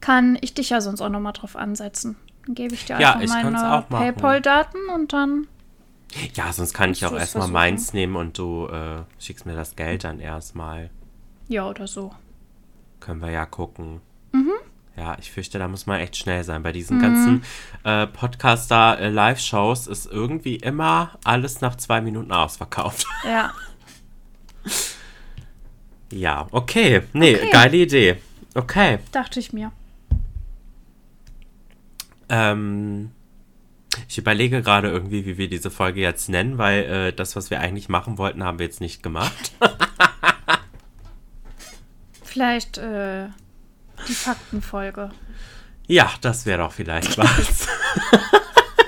kann ich dich ja sonst auch nochmal drauf ansetzen. Dann gebe ich dir Ja, einfach meine. PayPal-Daten und dann. Ja, sonst kann ich auch erstmal meins nehmen und du äh, schickst mir das Geld dann erstmal. Ja, oder so. Können wir ja gucken. Mhm. Ja, ich fürchte, da muss man echt schnell sein. Bei diesen ganzen äh, Podcaster-Live-Shows ist irgendwie immer alles nach zwei Minuten ausverkauft. Ja. ja, okay. Nee, Okay. geile Idee. Okay. Dachte ich mir. Ähm, ich überlege gerade irgendwie, wie wir diese Folge jetzt nennen, weil äh, das, was wir eigentlich machen wollten, haben wir jetzt nicht gemacht. Vielleicht äh, die Faktenfolge. Ja, das wäre doch vielleicht was.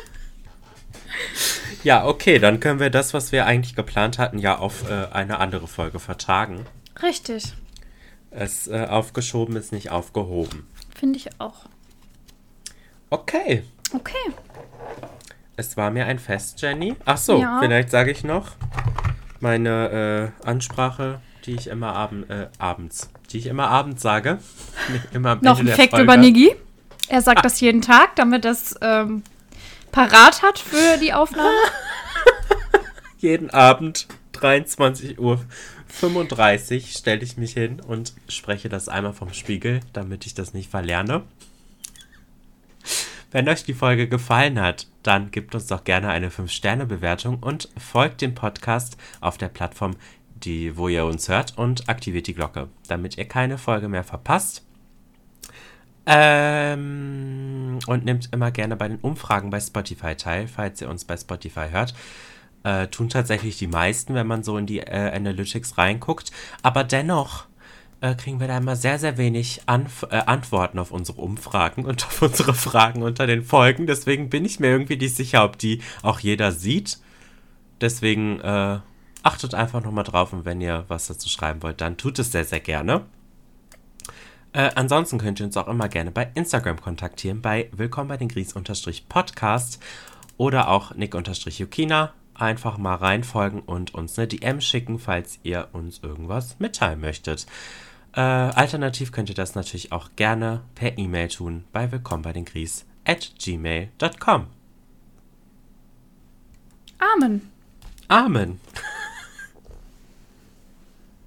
ja, okay, dann können wir das, was wir eigentlich geplant hatten, ja auf äh, eine andere Folge vertagen. Richtig. Es äh, aufgeschoben ist nicht aufgehoben. Finde ich auch. Okay. Okay. Es war mir ein Fest, Jenny. Ach so, Ja. vielleicht sage ich noch meine äh, Ansprache, die ich immer abend, äh, abends, die ich immer abends sage. Immer Noch ein Fact über Niggi. Er sagt das jeden Tag, damit das ähm, parat hat für die Aufnahme. Jeden Abend 23 Uhr 35 stelle ich mich hin und spreche das einmal vom Spiegel, damit ich das nicht verlerne. Wenn euch die Folge gefallen hat, dann gebt uns doch gerne eine 5-Sterne-Bewertung und folgt dem Podcast auf der Plattform, die, wo ihr uns hört und aktiviert die Glocke, damit ihr keine Folge mehr verpasst. Ähm, und nehmt immer gerne bei den Umfragen bei Spotify teil, falls ihr uns bei Spotify hört. Äh, tun tatsächlich die meisten, wenn man so in die äh, Analytics reinguckt. Aber dennoch äh, kriegen wir da immer sehr, sehr wenig Anf äh, Antworten auf unsere Umfragen und auf unsere Fragen unter den Folgen. Deswegen bin ich mir irgendwie nicht sicher, ob die auch jeder sieht. Deswegen äh, achtet einfach nochmal drauf und wenn ihr was dazu schreiben wollt, dann tut es sehr, sehr gerne. Äh, ansonsten könnt ihr uns auch immer gerne bei Instagram kontaktieren, bei Willkommen bei den Gries-Podcast oder auch Nick-Yukina. Einfach mal reinfolgen und uns eine DM schicken, falls ihr uns irgendwas mitteilen möchtet. Äh, alternativ könnt ihr das natürlich auch gerne per E-Mail tun bei Willkommen bei den Gries at gmail.com. Amen. Amen.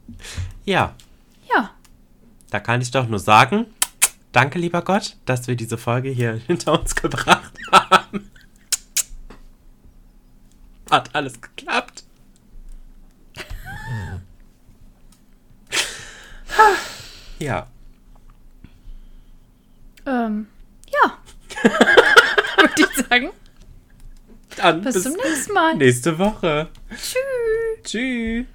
ja, Ja. Da kann ich doch nur sagen, danke lieber Gott, dass wir diese Folge hier hinter uns gebracht haben. Hat alles geklappt. Ja, Ähm, ja. Würde ich sagen. dann Bis, bis, zum nächsten Mal. nächste Woche. Tschüss. Tschüss.